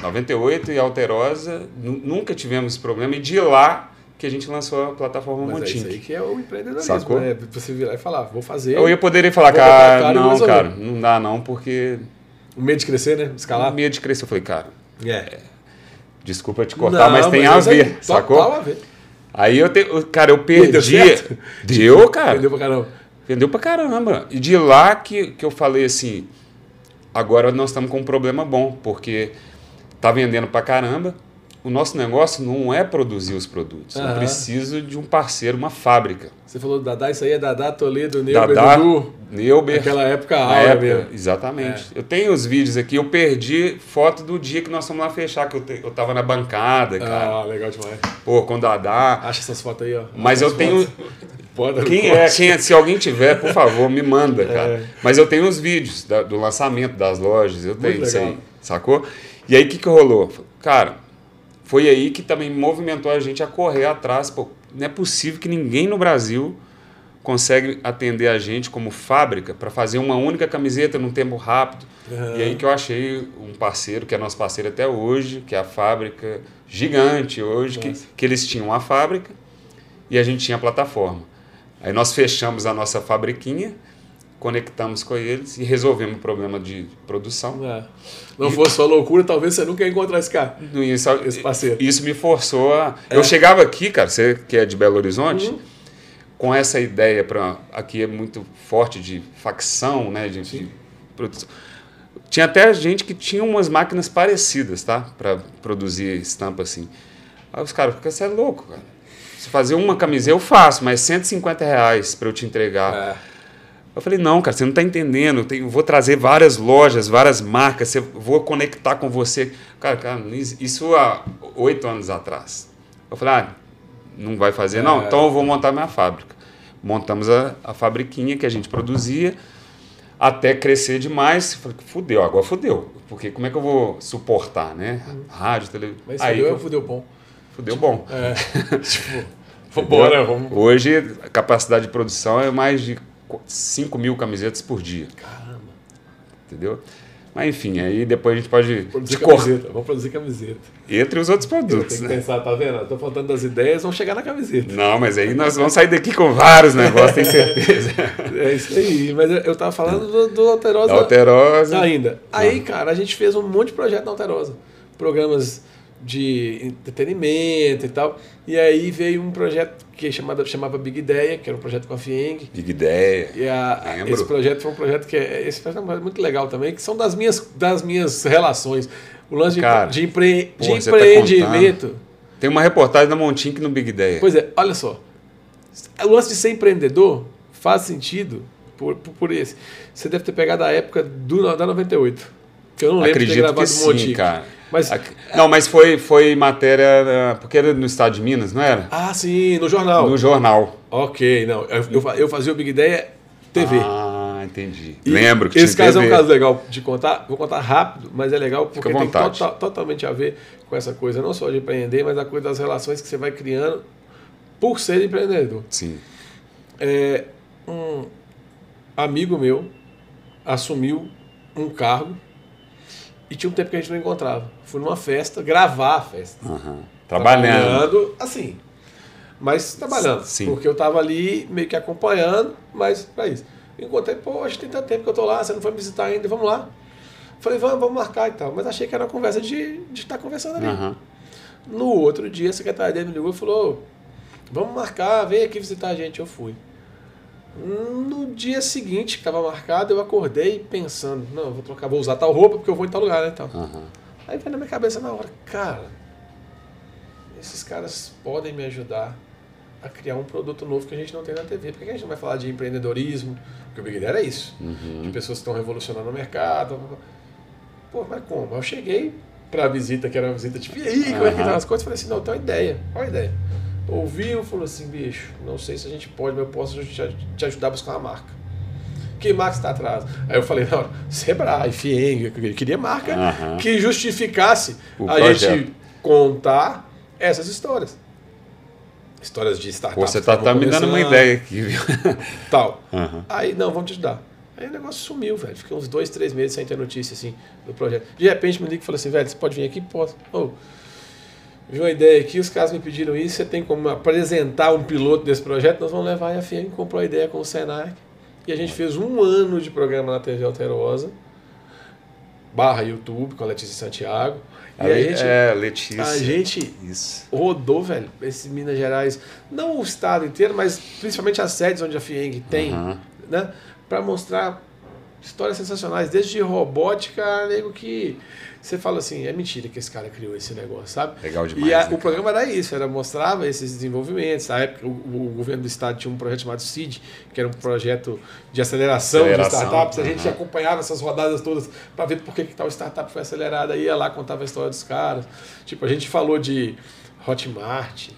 98 e Alterosa. Nu- Nunca tivemos esse problema. E de lá que a gente lançou a plataforma Mas é isso aí que é o empreendedorismo, Sacou? né? Você virar e falar, vou fazer. Eu ia poderia falar, cara, cara não, cara, não dá não, porque O medo de crescer, né? Escalar. medo de crescer. Eu falei, cara, É. desculpa te cortar, mas tem é a aí, ver, sacou? Total a ver. Aí eu te, cara, eu deu perdi. certo? Deu, cara. Entendeu pra caramba? Vendeu pra caramba. E de lá que, que eu falei assim, agora nós estamos com um problema bom, porque tá vendendo pra caramba. O nosso negócio não é produzir os produtos. Eu Aham. preciso de um parceiro, uma fábrica. Você falou do Dadá, isso aí é Dadá, Toledo, Neuber, Dadá, Dudu. Neuber. Naquela época, a aula época, mesmo. Exatamente. Eu tenho os vídeos aqui, eu perdi foto do dia que nós fomos lá fechar, que eu, te- eu tava na bancada, cara. Ah, legal demais. Pô, com o Dadá. Acha essas fotos aí, ó. Mas eu tenho. Quem é, quem é? Se alguém tiver, por favor, me manda, cara. É. Mas eu tenho os vídeos da- do lançamento das lojas, eu tenho isso aí, sacou? E aí o que, que rolou? Cara, foi aí que também movimentou a gente a correr atrás. Pô, não é possível que ninguém no Brasil consegue atender a gente como fábrica para fazer uma única camiseta num tempo rápido. Aham. E aí que eu achei um parceiro, que é nosso parceiro até hoje, que é a fábrica gigante hoje, que, que eles tinham a fábrica e a gente tinha a plataforma. Aí nós fechamos a nossa fabriquinha, conectamos com eles e resolvemos o problema de produção. É. Não fosse sua loucura, talvez você nunca ia encontrar esse cara. Isso, Esse parceiro. isso me forçou a. É. Eu chegava aqui, cara, você que é de Belo Horizonte, Uhum. com essa ideia para aqui é muito forte de facção, né, de, de produção. Tinha até gente que tinha umas máquinas parecidas, tá, para produzir estampa assim. Aí os caras, você é louco, cara. Se fazer uma camiseta eu faço, mas 150 reais para eu te entregar. É. Eu falei, não, cara, você não está entendendo. Eu tenho- vou trazer várias lojas, várias marcas, eu vou conectar com você. Cara, cara, isso há oito anos atrás. Eu falei, ah, não vai fazer, não? É. Então eu vou montar minha fábrica. Montamos a, a fabriquinha que a gente produzia, até crescer demais. Falei, fudeu, agora fudeu. Porque como é que eu vou suportar, né? Rádio, televisão. Mas Aí, fudeu, é fudeu bom. fudeu bom. É. tipo, vambora, vamos. Hoje, a capacidade de produção é mais de 5 mil camisetas por dia. Caramba. entendeu? Mas enfim, aí depois a gente pode Produzir camiseta. Vamos produzir camiseta. entre os outros produtos. tenho que Né? pensar, tá vendo? Tô faltando das ideias, vamos chegar na camiseta. Não, mas aí nós vamos sair daqui com vários negócios, tenho certeza. É isso aí. Mas eu, eu tava falando do, do Alterosa Da Alterosa. ainda. Aí, cara, a gente fez um monte de projeto na Alterosa. Programas de entretenimento e tal. E aí veio um projeto que chamava, chamava Big Ideia, que era um projeto com a Fieng. Big Ideia. E a, Lembro. esse projeto foi um projeto que é, esse projeto é um projeto muito legal também, que são das minhas, das minhas relações. O lance de, Cara, de, empre, pô, de tá empreendimento. Tem uma reportagem da Montink no Big Ideia. Pois é, olha só. O lance de ser empreendedor faz sentido por, por, por esse. Você deve ter pegado a época do, da 98. Que eu não lembro de ter Acredito gravado que um sim, monte. cara. Mas, Não, mas foi, foi matéria. ah, Porque era no estado de Minas, não era? ah, sim, no jornal. No jornal. Ok, não. Eu, eu, fa- eu fazia o Big Ideia TV. Ah, entendi. E Lembro que Esse caso é um TV. caso legal de contar. Vou contar rápido, mas é legal porque tem tota- totalmente a ver com essa coisa, não só de empreender, mas a coisa das relações que você vai criando por ser empreendedor. Sim. É, um amigo meu assumiu um cargo e tinha um tempo que a gente não encontrava. Fui numa festa, gravar a festa. Aham. Trabalhando. Trabalhando, assim. Mas trabalhando. Sim. Porque eu tava ali meio que acompanhando, mas pra isso. Encontrei, pô, acho que tem tanto tempo que eu tô lá, você não foi me visitar ainda, vamos lá. Falei, vamos, vamos marcar e tal. Mas achei que era uma conversa de estar conversando ali. Aham. No outro dia, a secretária dele me ligou e falou: Vamos marcar, vem aqui visitar a gente. Eu fui. No dia seguinte, que estava marcado, eu acordei pensando: Não, eu vou trocar, vou usar tal roupa porque eu vou em tal lugar, né? Então. Aham. Aí veio na minha cabeça na hora: Cara, esses caras podem me ajudar a criar um produto novo que a gente não tem na TV. Por que a gente não vai falar de empreendedorismo? Porque o Big Data era isso. Uhum. De pessoas que estão revolucionando o mercado. Pô, mas como? Eu cheguei pra visita, que era uma visita tipo, e aí, como é que estão as coisas? Falei assim, não, tem uma ideia. Qual a ideia? Ouviu, falou assim, bicho, não sei se a gente pode, mas eu posso te, ajudar a buscar uma marca. Que marca está atrás? Aí eu falei, não, Sebrae, Fieng, eu queria marca Aham. que justificasse O a projeto. gente contar essas histórias. Histórias de startups. você que tá, me dando uma ideia aqui, viu? Tal. Aham. Aí, não, vamos te ajudar. Aí o negócio sumiu, velho. Fiquei uns dois, três meses sem ter notícia, assim, do projeto. De repente me liga e falou assim, velho, você pode vir aqui? Posso. Ô, vi uma ideia aqui, os caras me pediram isso, você tem como apresentar um piloto desse projeto? Nós vamos levar. E a FIEM comprou a ideia com o Senac. E a gente fez um ano de programa na TV Alterosa, barra YouTube, com a Letícia Santiago. E a gente, É, Letícia. a gente Isso. rodou, velho, esse Minas Gerais, não o estado inteiro, mas principalmente as sedes onde a FIENG tem, Aham. né? Para mostrar histórias sensacionais, desde robótica, nego que você fala assim, é mentira que esse cara criou esse negócio, sabe? Legal demais. E a- né, o programa era isso, era mostrava esses desenvolvimentos. Na época, o, o governo do estado tinha um projeto chamado CID, que era um projeto de aceleração, Aceleração, de startups. A gente acompanhava essas rodadas todas para ver por que, que tal startup foi acelerada. Ia lá, contava a história dos caras. Tipo, a gente falou de Hotmart,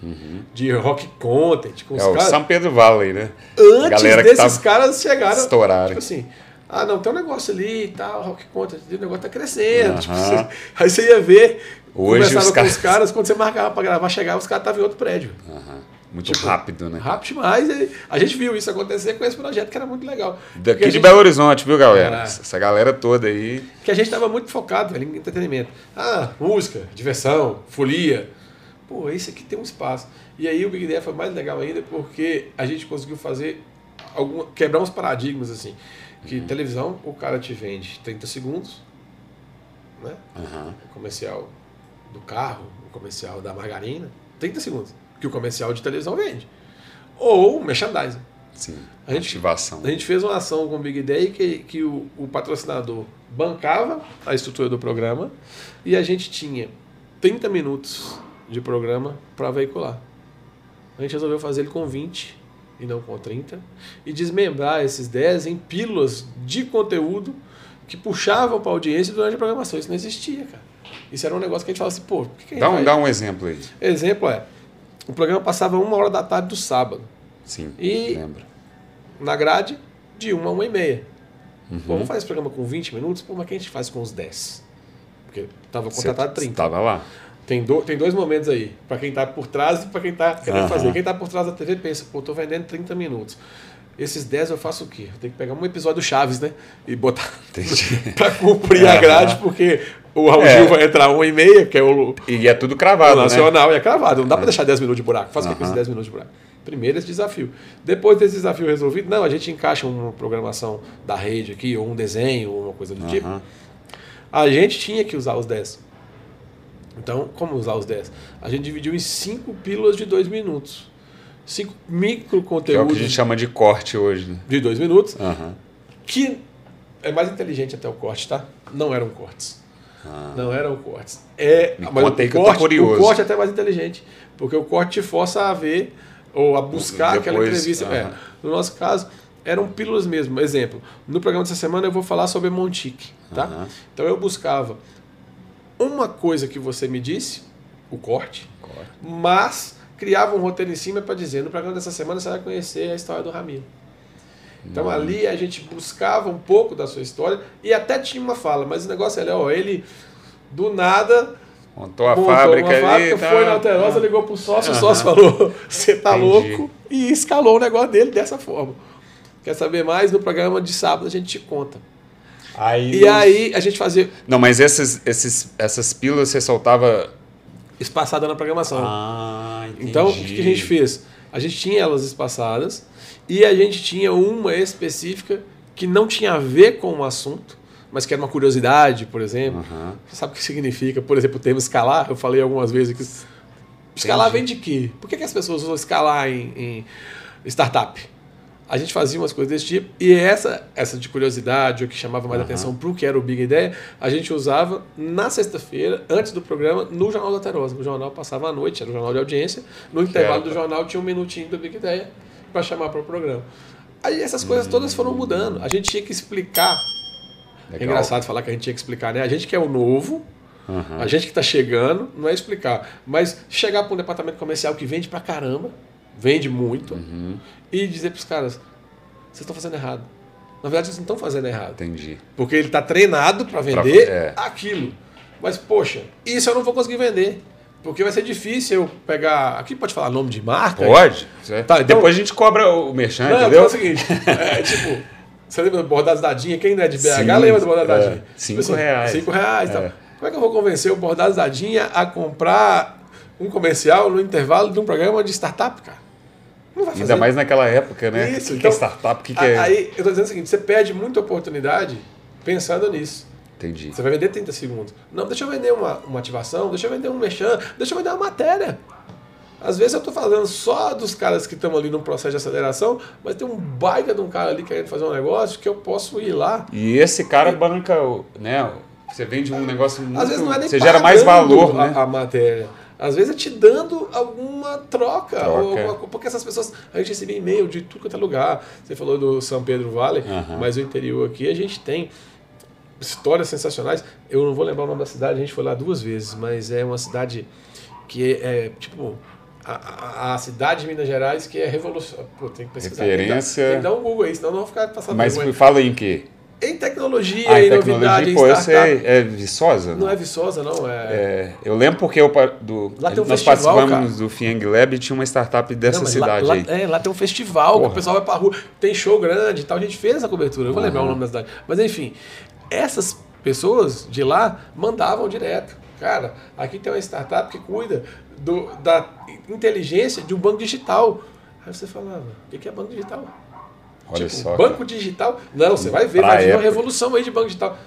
de Rock Content, com os Uhum. É o caras. São Pedro Valley, né? Antes galera que desses tava caras chegaram. estourarem. Tipo assim. Ah, não, tem um negócio ali e tal, Rock Content, o negócio tá crescendo. Tipo, Aham. você- aí você ia ver, Hoje conversava os com caras- os caras, quando você marcava pra gravar, chegava, os caras estavam em outro prédio. Aham. Muito Tipo, rápido, né? Rápido demais. A gente viu isso acontecer com esse projeto, que era muito legal. Daqui a de gente- Belo Horizonte, viu, galera? É. Essa galera toda aí. Que a gente estava muito focado velho, em entretenimento. Ah, música, diversão, folia. Pô, esse aqui tem um espaço. E aí o Big Idea foi mais legal ainda porque a gente conseguiu fazer alguma, quebrar uns paradigmas assim. Que Uhum. televisão, o cara te vende 30 segundos, né? Aham. O comercial do carro, o comercial da margarina, 30 segundos. Que o comercial de televisão vende. Ou merchandising. Sim. A gente- Ativação. A gente fez uma ação com o Big Day que, que o, o patrocinador bancava a estrutura do programa e a gente tinha 30 minutos de programa para veicular. A gente resolveu fazer ele com 20 e não com 30 e desmembrar esses 10 em pílulas de conteúdo que puxavam para a audiência durante a programação. Isso não existia, cara. Isso era um negócio que a gente falava assim, pô, por que, que Dá um, vai- dá um exemplo aí. Exemplo é, o programa passava uma hora da tarde do sábado Sim. E- Lembro. na grade de 1 a 1 e meia. Uhum. Pô, vamos fazer esse programa com 20 minutos? Pô, mas que a gente faz com os 10? Porque estava contratado 30. Tava lá. Tem, do, tem dois momentos aí, para quem tá por trás e para quem tá querendo Aham. fazer. Quem tá por trás da TV pensa, pô, tô vendendo 30 minutos. Esses 10 eu faço o quê? Eu tenho que pegar um episódio do Chaves, né? E botar para cumprir a grade, porque o Raul é. Gil vai entrar uma e meia, que é o. E é tudo cravado. O nacional né? é cravado. Não dá para deixar 10 minutos de buraco. Faz o que com esses 10 minutos de buraco? Primeiro esse desafio. Depois desse desafio resolvido, não, a gente encaixa uma programação da rede aqui, ou um desenho, ou uma coisa do tipo. A gente tinha que usar os 10. Então, como usar os 10? A gente dividiu em 5 pílulas de 2 minutos cinco micro conteúdos. Que é o que a gente chama de corte hoje. Né? De dois minutos. Uhum. Que é mais inteligente até o corte, tá? Não eram cortes. Ah. Não eram cortes. É, Me mas o, corte, o corte é até mais inteligente. Porque o corte te força a ver ou a buscar Depois, aquela entrevista. Uhum. É, no nosso caso, eram pílulas mesmo. Exemplo, no programa dessa semana eu vou falar sobre Montique. Tá? Uhum. Então eu buscava uma coisa que você me disse, o corte, corte. mas criava um roteiro em cima para dizer, no programa dessa semana você vai conhecer a história do Ramiro. Então hum. ali a gente buscava um pouco da sua história e até tinha uma fala, mas o negócio é, ó, ele do nada montou a montou fábrica, uma fábrica ali, foi tá... na Alterosa, ah. ligou pro sócio, o sócio falou, você tá Entendi. louco e escalou o negócio dele dessa forma. Quer saber mais? No programa de sábado a gente te conta. Aí e aí a gente fazia. Não, mas esses, esses, essas pílulas você soltava espaçada na programação. Ah, entendi. Então, o que a gente fez? A gente tinha elas espaçadas e a gente tinha uma específica que não tinha a ver com o assunto, mas que era uma curiosidade, por exemplo. Uhum. Você sabe o que significa, por exemplo, o termo escalar? Eu falei algumas vezes que escalar vem de quê? Por que, que as pessoas usam escalar em, em startup? A gente fazia umas coisas desse tipo. E essa, essa de curiosidade, o que chamava mais uhum. atenção para o que era o Big Ideia, a gente usava na sexta-feira, antes do programa, no Jornal da Terosa. O jornal passava à noite, era o jornal de audiência. No intervalo do jornal tinha um minutinho do Big Ideia para chamar para o programa. Aí essas coisas uhum. todas foram mudando. A gente tinha que explicar. Legal. É engraçado falar que a gente tinha que explicar, né? A gente que é o novo, uhum. a gente que está chegando, não é explicar. Mas chegar para um departamento comercial que vende para caramba, vende muito, uhum. e dizer para os caras: vocês estão fazendo errado. Na verdade, vocês não estão fazendo errado. Entendi. Porque ele está treinado para vender pra, é. aquilo. Mas, poxa, isso eu não vou conseguir vender. Porque vai ser difícil eu pegar. Aqui pode falar nome de marca? Pode. Tá, então... Depois a gente cobra o merchan, não, entendeu? É o seguinte: é, tipo, você lembra do Bordados da Dinha? Quem não é de BH Sim, lembra do Bordados é, da Dinha? Cinco reais. Cinco reais. É. Então, como é que eu vou convencer o Bordados da Dinha a comprar um comercial no intervalo de um programa de startup, cara? Ainda mais naquela época, né? Isso. O que, então, é startup? O que, que é. Aí, eu estou dizendo o seguinte: você perde muita oportunidade pensando nisso. Entendi. Você vai vender 30 segundos. Não, deixa eu vender uma, uma ativação, deixa eu vender um mechan, deixa eu vender uma matéria. Às vezes eu estou falando só dos caras que estão ali no processo de aceleração, mas tem um baita de um cara ali querendo fazer um negócio que eu posso ir lá. E esse cara e... banca, né? Você vende um negócio muito... Às vezes não é nem Você gera mais valor, né? a matéria. Às vezes é te dando alguma troca. troca. Alguma, porque essas pessoas. A gente recebe e-mail de tudo quanto é lugar. Você falou do São Pedro Vale, uhum. mas o interior aqui a gente tem histórias sensacionais. Eu não vou lembrar o nome da cidade, a gente foi lá duas vezes, mas é uma cidade que é, é tipo. A, a, a, cidade de Minas Gerais que é revolução. Pô, tem que pesquisar. Referência. Tem que dar um Google aí, senão não vou ficar passando Mas vergonha. fala em quê? Em tecnologia, ah, em, em tecnologia, novidade, pô, em startup. é Viçosa? Não, não é Viçosa, não. É... é... eu lembro porque eu, do, lá tem um nós festival, participamos cara. do Fiang Lab e tinha uma startup dessa não, cidade lá, aí. Lá, é, lá tem um festival, Porra. que o pessoal vai pra rua, tem show grande e tal. A gente fez essa cobertura, eu vou uhum. lembrar o nome da cidade. Mas enfim, essas pessoas de lá mandavam direto. Cara, aqui tem uma startup que cuida do, da inteligência de um banco digital. Aí você falava, o que é banco digital? Olha tipo, só. Banco digital. Não, você vai ver, vai vir uma revolução aí de banco digital.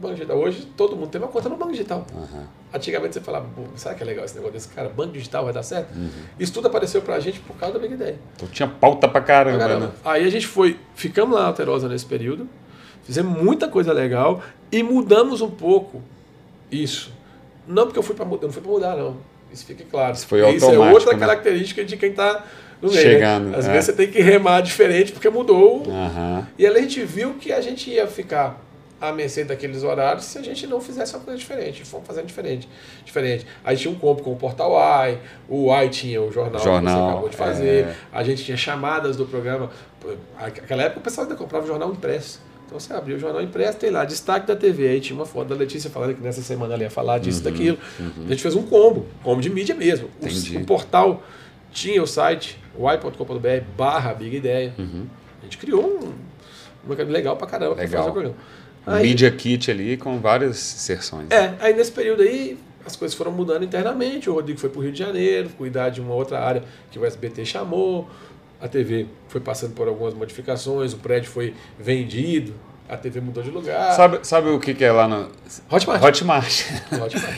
Banco digital. Hoje todo mundo tem uma conta no banco digital. Uhum. Antigamente você falava, será que é legal esse negócio desse cara? Banco digital vai dar certo? Uhum. Isso tudo apareceu pra gente por causa da Big Day. Então tinha pauta pra caramba, pra caramba. Né? Aí a gente foi, ficamos lá na Alterosa nesse período, fizemos muita coisa legal e mudamos um pouco isso. Não porque eu fui para mudar, não fui para mudar, não. Isso fica claro. Isso foi automático. Isso é outra né? característica de quem está no meio. Né? Chegando. Né? Às é. vezes você tem que remar diferente porque mudou. Uhum. E a gente viu que a gente ia ficar à mercê daqueles horários se a gente não fizesse uma coisa diferente. Fomos fazendo diferente. diferente. Aí tinha um combo com o Portal Y, o Y tinha o jornal, jornal que você acabou de fazer, é. a gente tinha chamadas do programa. Naquela época o pessoal ainda comprava o jornal impresso. Então você abriu o jornal impresso, tem lá destaque da TV, aí tinha uma foto da Letícia falando que nessa semana ela ia falar disso, uhum, daquilo. Uhum. A gente fez um combo, combo de mídia mesmo. O, o portal tinha o site y.com.br barra Big Ideia. Uhum. A gente criou um, um mercado legal pra caramba Legal. pra fazer o programa. Aí- Media Kit ali com várias seções. é, aí nesse período aí as coisas foram mudando internamente. O Rodrigo foi para o Rio de Janeiro, cuidar de uma outra área que o SBT chamou. A TV foi passando por algumas modificações, o prédio foi vendido, a TV mudou de lugar. Sabe, sabe o que, que é lá no Hotmart. Hotmart? Hotmart.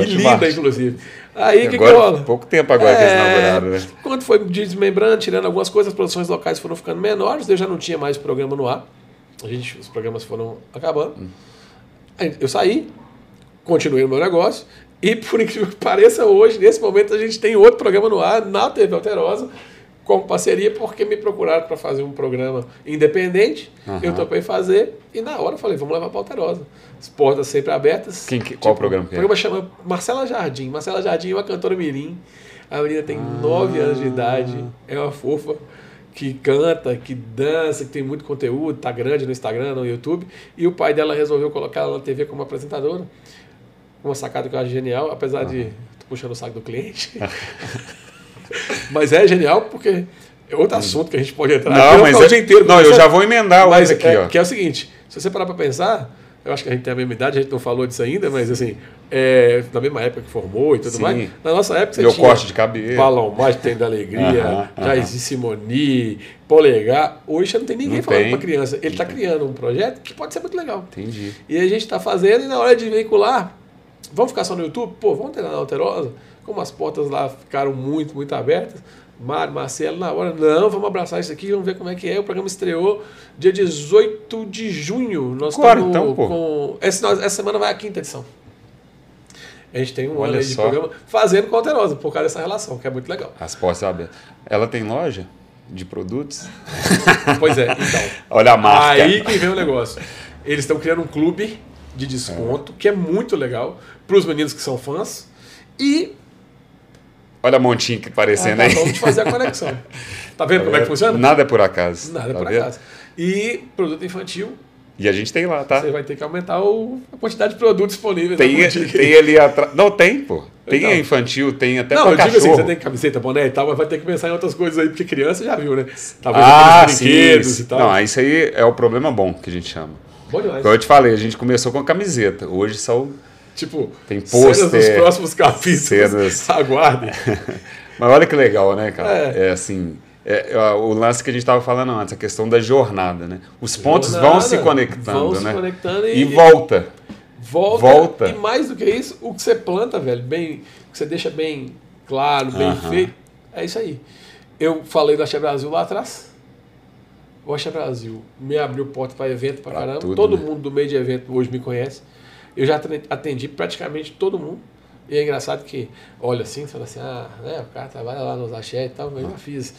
E Hotmart. linda, inclusive. Aí o que, que agora, rola? pouco tempo agora que eles inauguraram, né? Quando foi desmembrando, tirando algumas coisas, as produções locais foram ficando menores, eu já não tinha mais programa no ar. A gente, os programas foram acabando. Hum. Eu saí, continuei o meu negócio, e por incrível que pareça, hoje, nesse momento, a gente tem outro programa no ar, na TV Alterosa, com parceria, porque me procuraram para fazer um programa independente. Aham. Eu topei fazer, e na hora eu falei, vamos levar para Alterosa. As portas sempre abertas. Quem que- qual programa que O é? programa chama Marcela Jardim. Marcela Jardim é uma cantora mirim. A menina tem 9 anos de idade, é uma fofa que canta, que dança, que tem muito conteúdo, tá grande no Instagram, no YouTube. E o pai dela resolveu colocar ela na TV como apresentadora. Uma sacada que eu acho genial, apesar de. tô puxando o saco do cliente. mas é genial porque é outro assunto que a gente pode entrar. Não, mas o é- dia inteiro não, eu já vou emendar Mas aqui, é, ó. que é o seguinte, se você parar para pensar, eu acho que a gente tem a mesma idade, a gente não falou disso ainda, mas assim, é, na mesma época que formou e tudo Sim. mais, na nossa época você Meu tinha corte de cabelo. Balão Mágico, Tem da Alegria, Aham, Jairzi Simoni, Polegar, hoje já não tem ninguém Não falando para criança. Ele está criando um projeto que pode ser muito legal. Entendi. E a gente está fazendo, e na hora de veicular, vamos ficar só no YouTube? Pô, vamos treinar na Alterosa? Como as portas lá ficaram muito, muito abertas, Mário, Marcelo, na hora, não, vamos abraçar isso aqui, vamos ver como é que é. O programa estreou dia 18 de junho. Nós estamos então, pô. com. Essa, essa semana vai a quinta edição. A gente tem um Olha ano aí de programa fazendo com a Alterosa, por causa dessa relação, que é muito legal. As portas abertas. Ela tem loja de produtos? Pois é, então. Olha a marca. Aí que vem o negócio. Eles estão criando um clube de desconto, que é muito legal, para os meninos que são fãs. E Olha a montinha que parecendo aí. acabamos de fazer a conexão. Tá vendo como é que funciona? Nada é por acaso. Nada tá por vendo? acaso. E produto infantil, E a gente tem lá, tá? você vai ter que aumentar o- a quantidade de produtos disponíveis. Tem, tem ali atrás. Não, tem, pô. Tem Então. infantil, tem até Não, eu digo cachorro. assim, você tem camiseta, boné e tal, mas vai ter que pensar em outras coisas aí, porque criança já viu, né? Talvez Ah, aqueles sim. brinquedos e tal. Não, isso aí é o problema bom que a gente chama. Bom demais. Como eu te falei, a gente começou com a camiseta. Hoje são. Tipo, Tem cenas dos próximos capítulos. cenas. Aguardem. Mas olha que legal, né, cara? É. É, assim. é, é, o lance que a gente estava falando antes, a questão da jornada, né? Os pontos Jornada, vão se conectando, vão se né? conectando e, e- volta. Volta, Volta. E mais do que isso, o que você planta, velho, bem, o que você deixa bem claro, bem Aham. feito, é isso aí. Eu falei do Axé Brasil lá atrás. O Axé Brasil me abriu porta para evento Pra caramba. tudo, todo né? mundo do meio de evento hoje me conhece. Eu já atendi- praticamente todo mundo. E é engraçado que olha assim, você fala assim, ah, né, o cara trabalha lá nos axé e tal, mas eu já fiz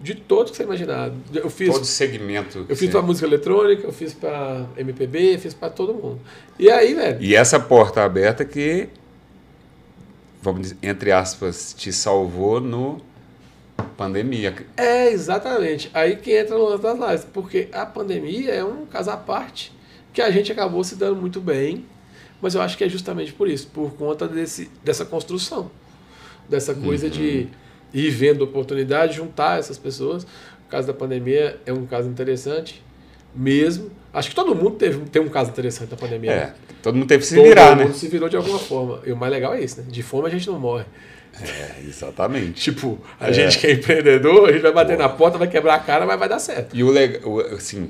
de todos que você imaginar. Eu fiz Todo segmento. eu fiz pra música eletrônica, eu fiz pra MPB, fiz pra todo mundo. E aí, velho, E essa porta aberta que, vamos dizer, entre aspas, te salvou no pandemia. é exatamente aí que entra no lance das lives, porque a pandemia é um caso à parte que a gente acabou se dando muito bem, mas eu acho que é justamente por isso, por conta desse, dessa construção, dessa coisa de ir vendo oportunidade, juntar essas pessoas. O caso da pandemia é um caso interessante, mesmo. Acho que todo mundo teve, tem um caso interessante da pandemia. né? É, todo mundo teve que se Todo virar, mundo né? se virou de alguma forma. E o mais legal é isso, né? De fome a gente não morre. É, exatamente. Tipo, a É. gente que é empreendedor, a gente vai bater na porta, vai quebrar a cara, mas vai dar certo. E o legal, assim,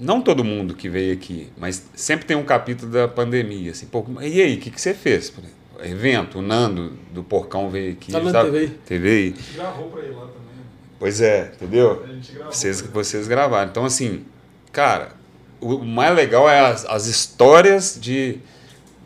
não todo mundo que veio aqui, mas sempre tem um capítulo da pandemia, assim, pô, e aí, o que, que você fez? Evento, o Nando do Porcão veio aqui, Tá na sabe? TV. TV aí. Gravou pra ele lá também. Pois é, entendeu? A gente gravou. Vocês, vocês gravaram. Então, assim, cara, o mais legal é as, as histórias de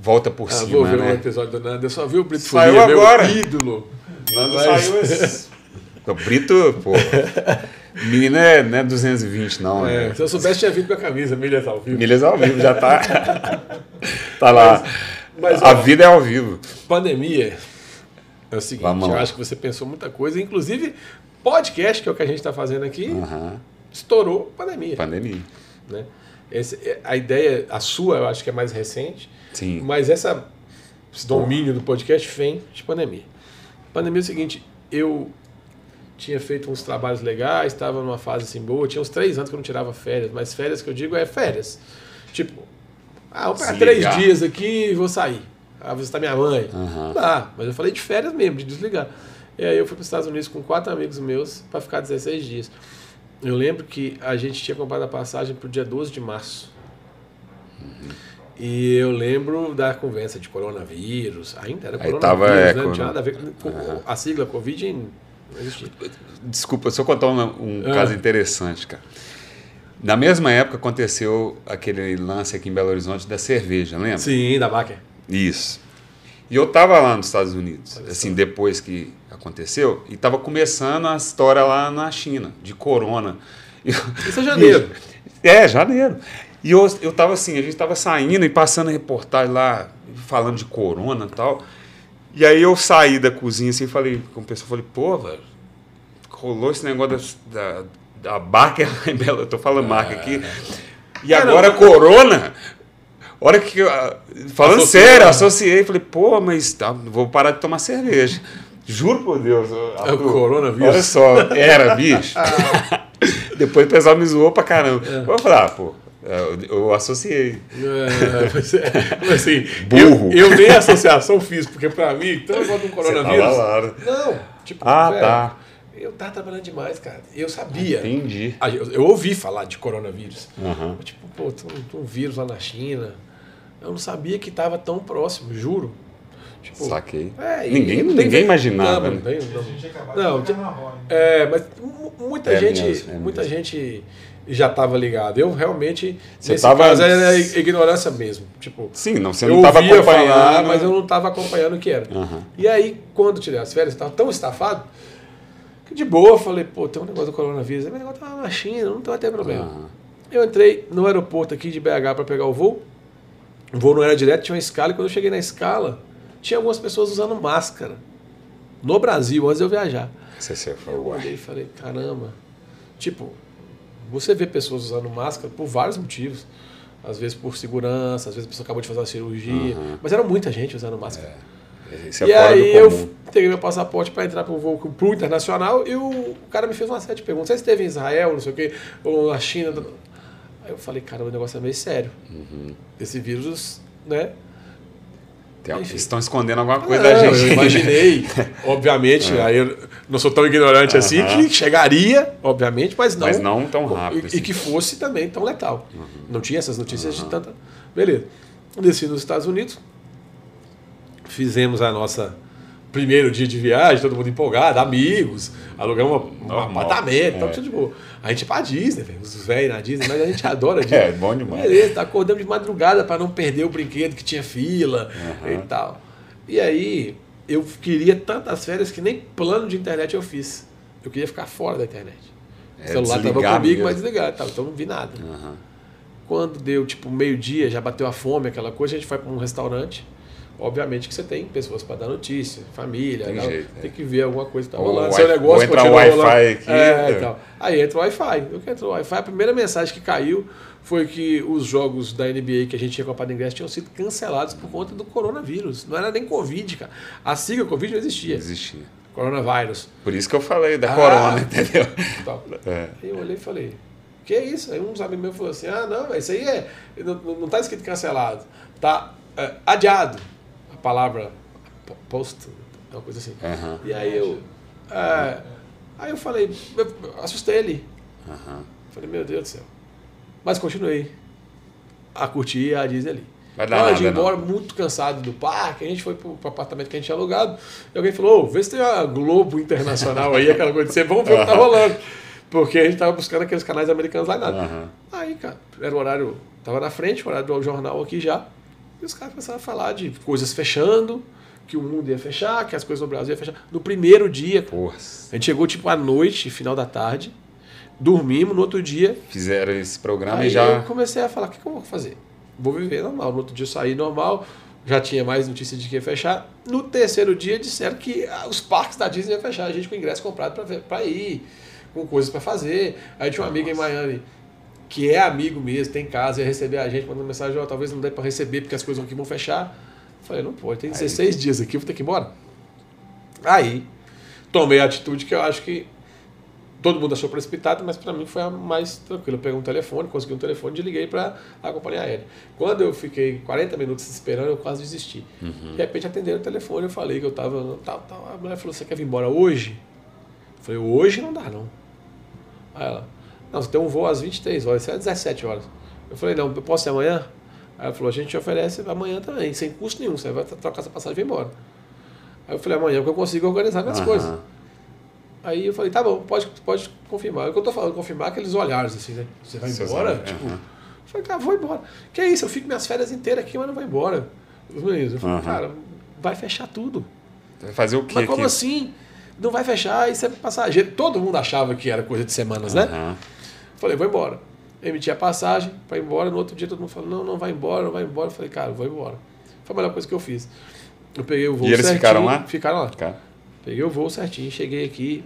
volta por Ah, cima, vou ver um né? episódio do Nando. Eu só vi o Brito Saiu meu agora. ídolo. Nando Mas- saiu esse... O Brito, pô, menino é, não é 220 não, É, é. se eu soubesse, tinha vindo com a camisa, milhas ao vivo. Milhas ao vivo, já tá. tá lá. Mas, a ó, vida é ao vivo. pandemia é o seguinte, Vamos eu lá. acho que você pensou muita coisa, inclusive podcast, que é o que a gente está fazendo aqui, Aham. estourou pandemia. Pandemia. Né? Esse- a ideia, a sua, eu acho que é mais recente, Sim. Mas essa, esse domínio do podcast vem de pandemia. Pandemia é o seguinte, eu tinha feito uns trabalhos legais, estava numa fase assim boa. Tinha uns três anos que eu não tirava férias, mas férias que eu digo é férias. Tipo, ah, vou pegar três dias aqui e vou sair. Ah, visitar minha mãe. Não dá, mas eu falei de férias mesmo, de desligar. E aí eu fui para os Estados Unidos com quatro amigos meus para ficar 16 dias. Eu lembro que a gente tinha comprado a passagem para o dia 12 de março. E eu lembro da conversa de coronavírus. Ainda era coronavírus, tava, é, né? Não tinha nada a ver com a sigla Covid. Desculpa, só contar um, um Ah. caso interessante, cara. Na mesma época aconteceu aquele lance aqui em Belo Horizonte da cerveja, lembra? Sim, da Baker. Isso. E eu tava lá nos Estados Unidos, assim, depois que aconteceu, e tava começando a história lá na China, de corona. Isso é janeiro. É, janeiro. E eu, eu tava assim, a gente tava saindo e passando reportagem lá, falando de corona e tal. E aí eu saí da cozinha assim e falei com o pessoal, falei, pô, velho, rolou esse negócio da, da, da Baker lá em Belo, eu tô falando marca aqui. E É, não, agora corona. Hora que eu, ah, falando Associou, sério, né? associei, falei, pô, mas tá, vou parar de tomar cerveja. Juro por Deus. É o coronavírus. Olha só, era, bicho. Depois o pessoal me zoou pra caramba. É. Eu falei, ah, pô, eu, eu associei. É, mas, é, mas assim, Burro. Eu, eu nem associação fiz, porque pra mim, então de um coronavírus. né? Não, tipo, Ah, velho, tá. Eu tava trabalhando demais, cara. Eu sabia. Entendi. Eu, eu ouvi falar de coronavírus. Mas, Tipo, pô, tem um, tem um vírus lá na China. Eu não sabia que tava tão próximo, juro. Tipo, Saquei. é, ninguém não tem ninguém imaginava. Não, né? não tem- A não. tem-? É, mas mu- muita É gente, mesmo, é muita mesmo. gente já estava ligada. Eu realmente Você nesse tava- caso era ignorância mesmo. Tipo, Sim, não, você eu não estava acompanhando. falar, mas eu não estava acompanhando o que era. Aham. E aí, quando tirei as férias, estava tão estafado que de boa eu falei, pô, tem um negócio do coronavírus, o negócio tá na China, não vai ter problema. Aham. Eu entrei no aeroporto aqui de BH para pegar o voo. O voo não era direto, tinha uma escala. E quando eu cheguei na escala, tinha algumas pessoas usando máscara. No Brasil, antes de eu viajar. Você, Eu falou, uai. olhei e falei, caramba. Tipo, você vê pessoas usando máscara por vários motivos. Às vezes por segurança, às vezes a pessoa acabou de fazer uma cirurgia. Mas era muita gente usando máscara. Isso é e fora aí eu peguei meu passaporte para entrar para o voo pro internacional e o cara me fez uma série de perguntas. Você esteve em Israel, não sei o quê, ou na China? Aí eu falei, cara, o negócio é meio sério. Uhum. Esse vírus, né? Enfim. estão escondendo alguma coisa Não, da gente. Eu imaginei, obviamente, aí eu não sou tão ignorante assim, É. Que chegaria, obviamente, mas não. Mas não tão rápido, E, assim. Uhum. que fosse também tão letal. Não tinha essas notícias de tanta. Beleza. Desci nos Estados Unidos, fizemos a nossa primeiro dia de viagem, todo mundo empolgado, amigos, alugamos um apartamento, É. tudo de boa. A gente ia pra Disney, velho, os velhos na Disney, mas a gente adora a Disney. É, bom demais. Beleza, tá acordando de madrugada para não perder o brinquedo que tinha fila Aham. e tal. E aí, eu queria tantas férias que nem plano de internet eu fiz. Eu queria ficar fora da internet. O É, celular tava comigo, mesmo. mas desligado, tal, então não vi nada. Aham. Quando deu tipo meio-dia, já bateu a fome, aquela coisa, a gente vai para um restaurante. Obviamente que você tem pessoas para dar notícia, família, Tem tal, jeito, tem é. que ver alguma coisa que tá rolando. Seu negócio ou um continua Wi-Fi rolando. aqui, É, é. e tal. Aí entra o Wi-Fi. Eu que entrou o Wi-Fi, a primeira mensagem que caiu foi que os jogos da NBA que a gente tinha comprado ingresso tinham sido cancelados por conta do coronavírus. Não era nem Covid, cara. A sigla Covid não existia. Existia. Coronavírus. Por isso que eu falei da Ah. corona, entendeu? Tal. É. Aí eu olhei e falei, que é isso? Aí uns amigos meus falaram assim, ah, não, isso aí é. Não, não não tá escrito cancelado. Tá é, adiado. A palavra po- post, uma coisa assim. Aham. E aí eu. é, aí eu falei, eu assustei ele. Aham. Falei, meu Deus do céu. Mas continuei a curtir a Disney ali. Vai dar nada, de ir não. embora, muito cansado do parque, a gente foi pro, pro apartamento que a gente tinha alugado, e alguém falou, vê se tem uma Globo Internacional aí, aquela coisa de você, vamos ver o que tá rolando. Porque a gente tava buscando aqueles canais americanos lá e nada. Aham. Aí, cara, era o horário, tava na frente, o horário do jornal aqui já, e os caras começaram a falar de coisas fechando, que o mundo ia fechar, que as coisas no Brasil iam fechar. No primeiro dia, Porra. a gente chegou tipo à noite, final da tarde, dormimos, no outro dia, Fizeram esse programa e já. eu comecei a falar, o que, que eu vou fazer? Vou viver normal. No outro dia eu saí normal, já tinha mais notícia de que ia fechar. No terceiro dia disseram que ah, os parques da Disney iam fechar, a gente com ingresso comprado para ir, com coisas para fazer. Aí tinha uma amiga em Miami que é amigo mesmo, tem casa, ia receber a gente, mandando mensagem, ó, talvez não dê para receber porque as coisas aqui vão fechar. Falei, não pode, tem 16 dias aqui, eu vou ter que ir embora. Aí, tomei a atitude que eu acho que Todo mundo achou precipitado, mas para mim foi a mais tranquilo. Eu peguei um telefone, consegui um telefone e liguei para a companhia aérea. Quando eu fiquei 40 minutos esperando, eu quase desisti. Uhum. De repente atenderam o telefone, eu falei que eu estava. Tal, tal. A mulher falou: Você quer vir embora hoje? Eu falei: Hoje não dá, não. Aí ela: Não, você tem um voo às 23 horas, isso é às 17 horas. Eu falei: Não, eu posso ser amanhã? Aí ela falou: A gente te oferece amanhã também, sem custo nenhum. Você vai trocar essa passagem e vir embora. Aí eu falei: Amanhã, porque eu consigo organizar minhas Aham. coisas. Aí eu falei, tá bom, pode, pode confirmar. É o que eu tô falando, confirmar aqueles olhares assim, né? Você vai embora? Tipo, eu falei, cara, vou embora. Que é isso? Eu fico minhas férias inteiras aqui, mas não vou embora. Os meninos, eu falei, Aham. cara, vai fechar tudo. Vai fazer o quê Mas como aqui? assim? Não vai fechar, isso é passageiro. Todo mundo achava que era coisa de semanas, né? Falei, vou embora. Emiti a passagem para ir embora. No outro dia todo mundo falou, não, não vai embora, não vai embora. Eu falei, cara, vou embora. Foi a melhor coisa que eu fiz. Eu peguei o voo E eles certinho, ficaram lá? Ficaram lá. Cara, Peguei o voo certinho, cheguei aqui.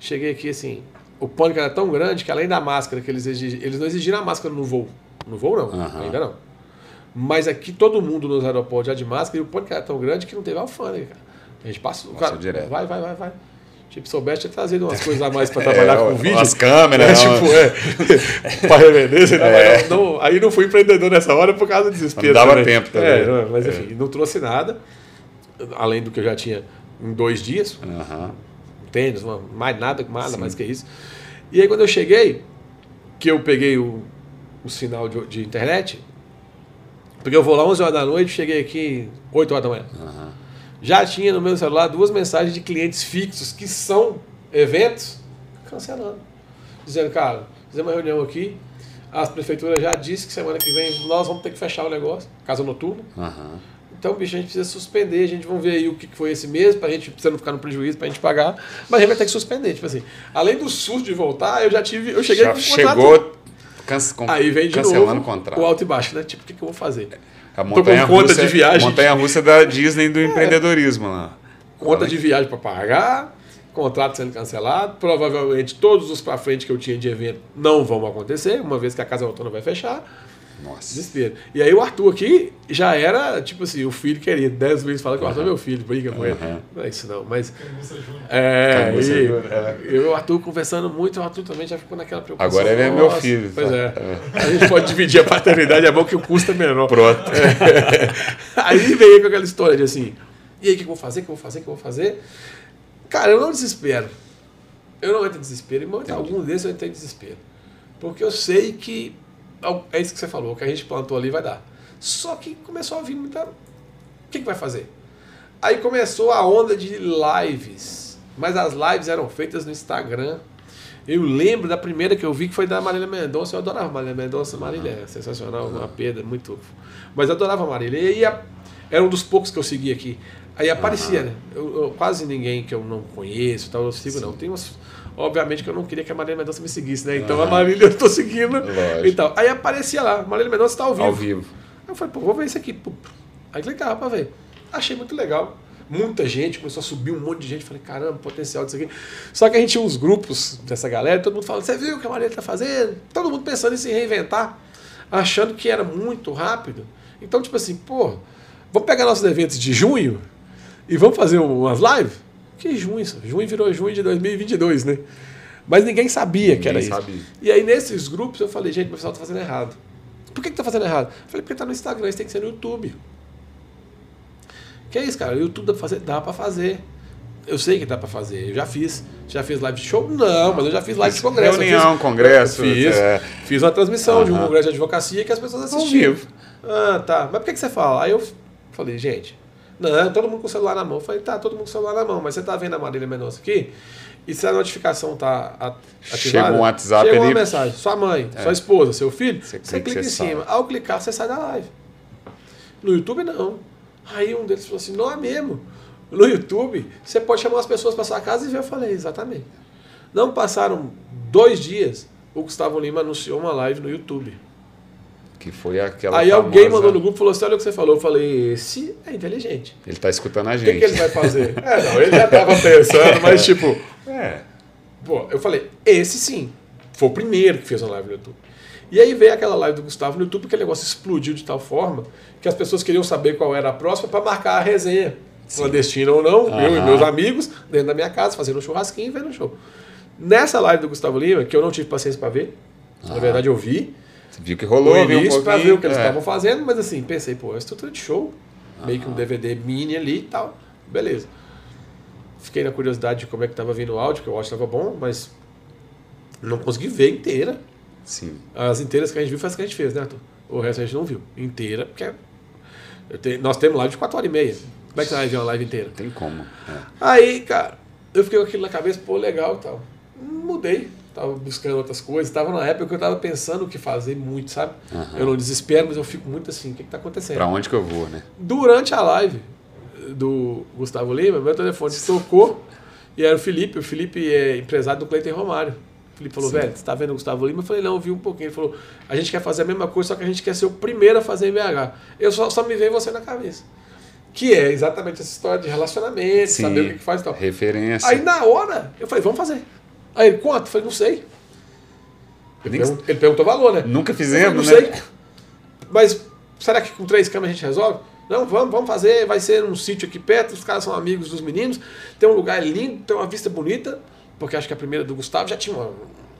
Cheguei aqui assim. O pânico era tão grande que além da máscara que eles exigiram, eles não exigiram a máscara no voo. No voo não, Aham. ainda não. Mas aqui todo mundo nos aeroportos já de máscara e o pânico era tão grande que não teve alfândega, cara. A gente passou, Passou cara, direto. vai, vai, vai, vai. Tipo, soubesse tinha trazido umas coisas a mais para trabalhar É, com o vídeo. As câmeras. É, não- tipo, é. pra revender, você É. não, não- aí não fui empreendedor nessa hora por causa do desespero. Não dava também. tempo também. É, não, mas enfim, não trouxe nada, além do que eu já tinha em dois dias tênis, uma- mais nada, nada mais que isso. E aí quando eu cheguei, que eu peguei o, o sinal de, de internet, porque eu vou lá 11 horas da noite, cheguei aqui 8 horas da manhã. Aham. Já tinha no meu celular duas mensagens de clientes fixos que são eventos cancelando. Dizendo, cara, fizemos uma reunião aqui, a prefeitura já disse que semana que vem nós vamos ter que fechar o negócio, casa noturna. Aham. Então, bicho, a gente precisa suspender, a gente vai ver aí o que foi esse mês, pra gente pra não ficar no prejuízo, pra gente pagar, mas a gente vai ter que suspender. Tipo assim, além do susto de voltar, eu já tive. Eu cheguei Já com o contrato. chegou com- Aí vem de cancelando novo o contrato. o alto e baixo, né? Tipo, o que, que eu vou fazer? A com montanha conta russa, de viagem. montanha russa da Disney do empreendedorismo lá. Conta de viagem para pagar, contrato sendo cancelado, provavelmente todos os para frente que eu tinha de evento não vão acontecer, uma vez que a casa noturna vai fechar. Nossa. Desespero. E aí o Arthur aqui já era, tipo assim, o filho querido. Dez vezes fala que o Arthur é meu filho, briga com ele. Não é isso não, mas... É, e é. eu e o Arthur conversando muito, o Arthur também já ficou naquela preocupação. Agora ele é meu filho, Pois tá? é. A gente pode dividir a paternidade, é bom que o custo é menor. Pronto. Aí veio com aquela história de assim, e aí, o que eu vou fazer, o que eu vou fazer, o que eu vou fazer? Cara, eu não desespero. Eu não entro em desespero. Em momento algum desses eu entrei em desespero. Porque eu sei que é isso que você falou, o que a gente plantou ali vai dar. Só que começou a vir muita... O que, que vai fazer? Aí começou a onda de lives. Mas as lives eram feitas no Instagram. Eu lembro da primeira que eu vi que foi da Marília Mendonça. Eu adorava Marília Mendonça. Marília é sensacional, uma perda, muito. Mas eu adorava Marília. E a- era um dos poucos que eu segui aqui. Aí aparecia, né? Eu, eu- quase ninguém que eu não conheço, tal, eu sigo, não. Tem umas. Obviamente que eu não queria que a Marília Mendonça me seguisse, né? Então a Aham. Marília eu tô seguindo. Lógico. Então, aí aparecia lá, Marília Mendonça está ao vivo. Ao vivo. Aí eu falei, pô, vou ver isso aqui. Aí clicava pra ver. Achei muito legal. Muita gente, começou a subir um monte de gente. Falei, caramba, potencial disso aqui. Só que a gente tinha uns grupos dessa galera, todo mundo falando, você viu o que a Marília tá fazendo? Todo mundo pensando em se reinventar, achando que era muito rápido. Então, tipo assim, pô, vamos pegar nossos eventos de junho e vamos fazer umas lives? Que junho isso? Junho virou junho de 2022, né? Mas ninguém sabia que era Ninguém isso. sabia. E aí, nesses grupos, eu falei, gente, meu pessoal tá fazendo errado. Por que, que tá fazendo errado? Eu falei, porque tá no Instagram, isso tem que ser no YouTube. Que é isso, cara? O YouTube dá pra fazer? Dá pra fazer. Eu sei que dá pra fazer. Eu já fiz. Já fiz live de show? Não, mas eu já fiz live de congresso. Eu Reunião, fiz, congresso, Fiz. é. Fiz uma transmissão de um congresso de advocacia que as pessoas assistiam. Ah, tá. Mas por que, que você fala? Aí eu falei, gente, não, todo mundo com o celular na mão. Eu falei, tá, todo mundo com o celular na mão, mas você tá vendo a Marília Mendonça aqui? E se a notificação tá ativada... Chega um WhatsApp chega uma ali. mensagem, sua mãe, sua esposa, seu filho, Você você, clica, clica você em cima. sai. Ao clicar, você sai da live. No YouTube, não. Aí um deles falou assim, não é mesmo. No YouTube, você pode chamar as pessoas para sua casa e ver. Eu falei, exatamente. Não passaram dois dias, o Gustavo Lima anunciou uma live no YouTube. Que foi aquela Aí alguém famosa- mandou no grupo e falou assim: olha o que você falou. Eu falei, esse é inteligente. Ele tá escutando a O gente. que, que ele vai fazer? é, não, ele já tava pensando, mas tipo, É. pô, eu falei, esse sim. Foi o primeiro que fez uma live no YouTube. E aí veio aquela live do Gustavo no YouTube, porque o negócio explodiu de tal forma que as pessoas queriam saber qual era a próxima para marcar a resenha. Clandestina ou não, eu e meus amigos, dentro da minha casa, fazendo um churrasquinho e vendo o show. Nessa live do Gustavo Lima, que eu não tive paciência para ver, na verdade eu vi, viu que rolou e viu vi um isso pra ver o que eles é. estavam fazendo, mas assim, pensei, pô, é estrutura de show, meio que um DVD mini ali e tal, beleza. Fiquei na curiosidade de como é que tava vindo o áudio, que eu acho que tava bom, mas não consegui ver inteira. Sim. As inteiras que a gente viu foi as que a gente fez, né, Arthur? O resto a gente não viu. Inteira, porque te- nós temos live de 4 horas e meia. Como é que você vai ver uma live inteira? Não tem como. é. Aí, cara, eu fiquei com aquilo na cabeça, pô, legal e tal. Mudei, tava buscando outras coisas. Tava na época que eu tava pensando o que fazer muito, sabe? Aham. Eu não desespero, mas eu fico muito assim, o que, que tá acontecendo? Pra onde que eu vou, né? Durante a live do Gustavo Lima, meu telefone tocou e era o Felipe. O Felipe é empresário do Cleiton Romário. O Felipe falou, Sim. velho, você tá vendo o Gustavo Lima? Eu falei, não, eu vi um pouquinho. Ele falou, a gente quer fazer a mesma coisa, só que a gente quer ser o primeiro a fazer em BH. Eu só, só me veio você na cabeça. Que é exatamente essa história de relacionamento, Sim. saber o que que faz e tal. Referência. Aí na hora, eu falei, vamos fazer. Aí ele, quanto? Eu falei, não sei. Ele, Nem- ele perguntou o valor, né? Nunca Eu falei, fizemos, não né? sei. Mas será que com três câmeras a gente resolve? Não, vamos, vamos fazer. Vai ser um sítio aqui perto. Os caras são amigos dos meninos. Tem um lugar lindo, tem uma vista bonita. Porque acho que a primeira do Gustavo já tinha um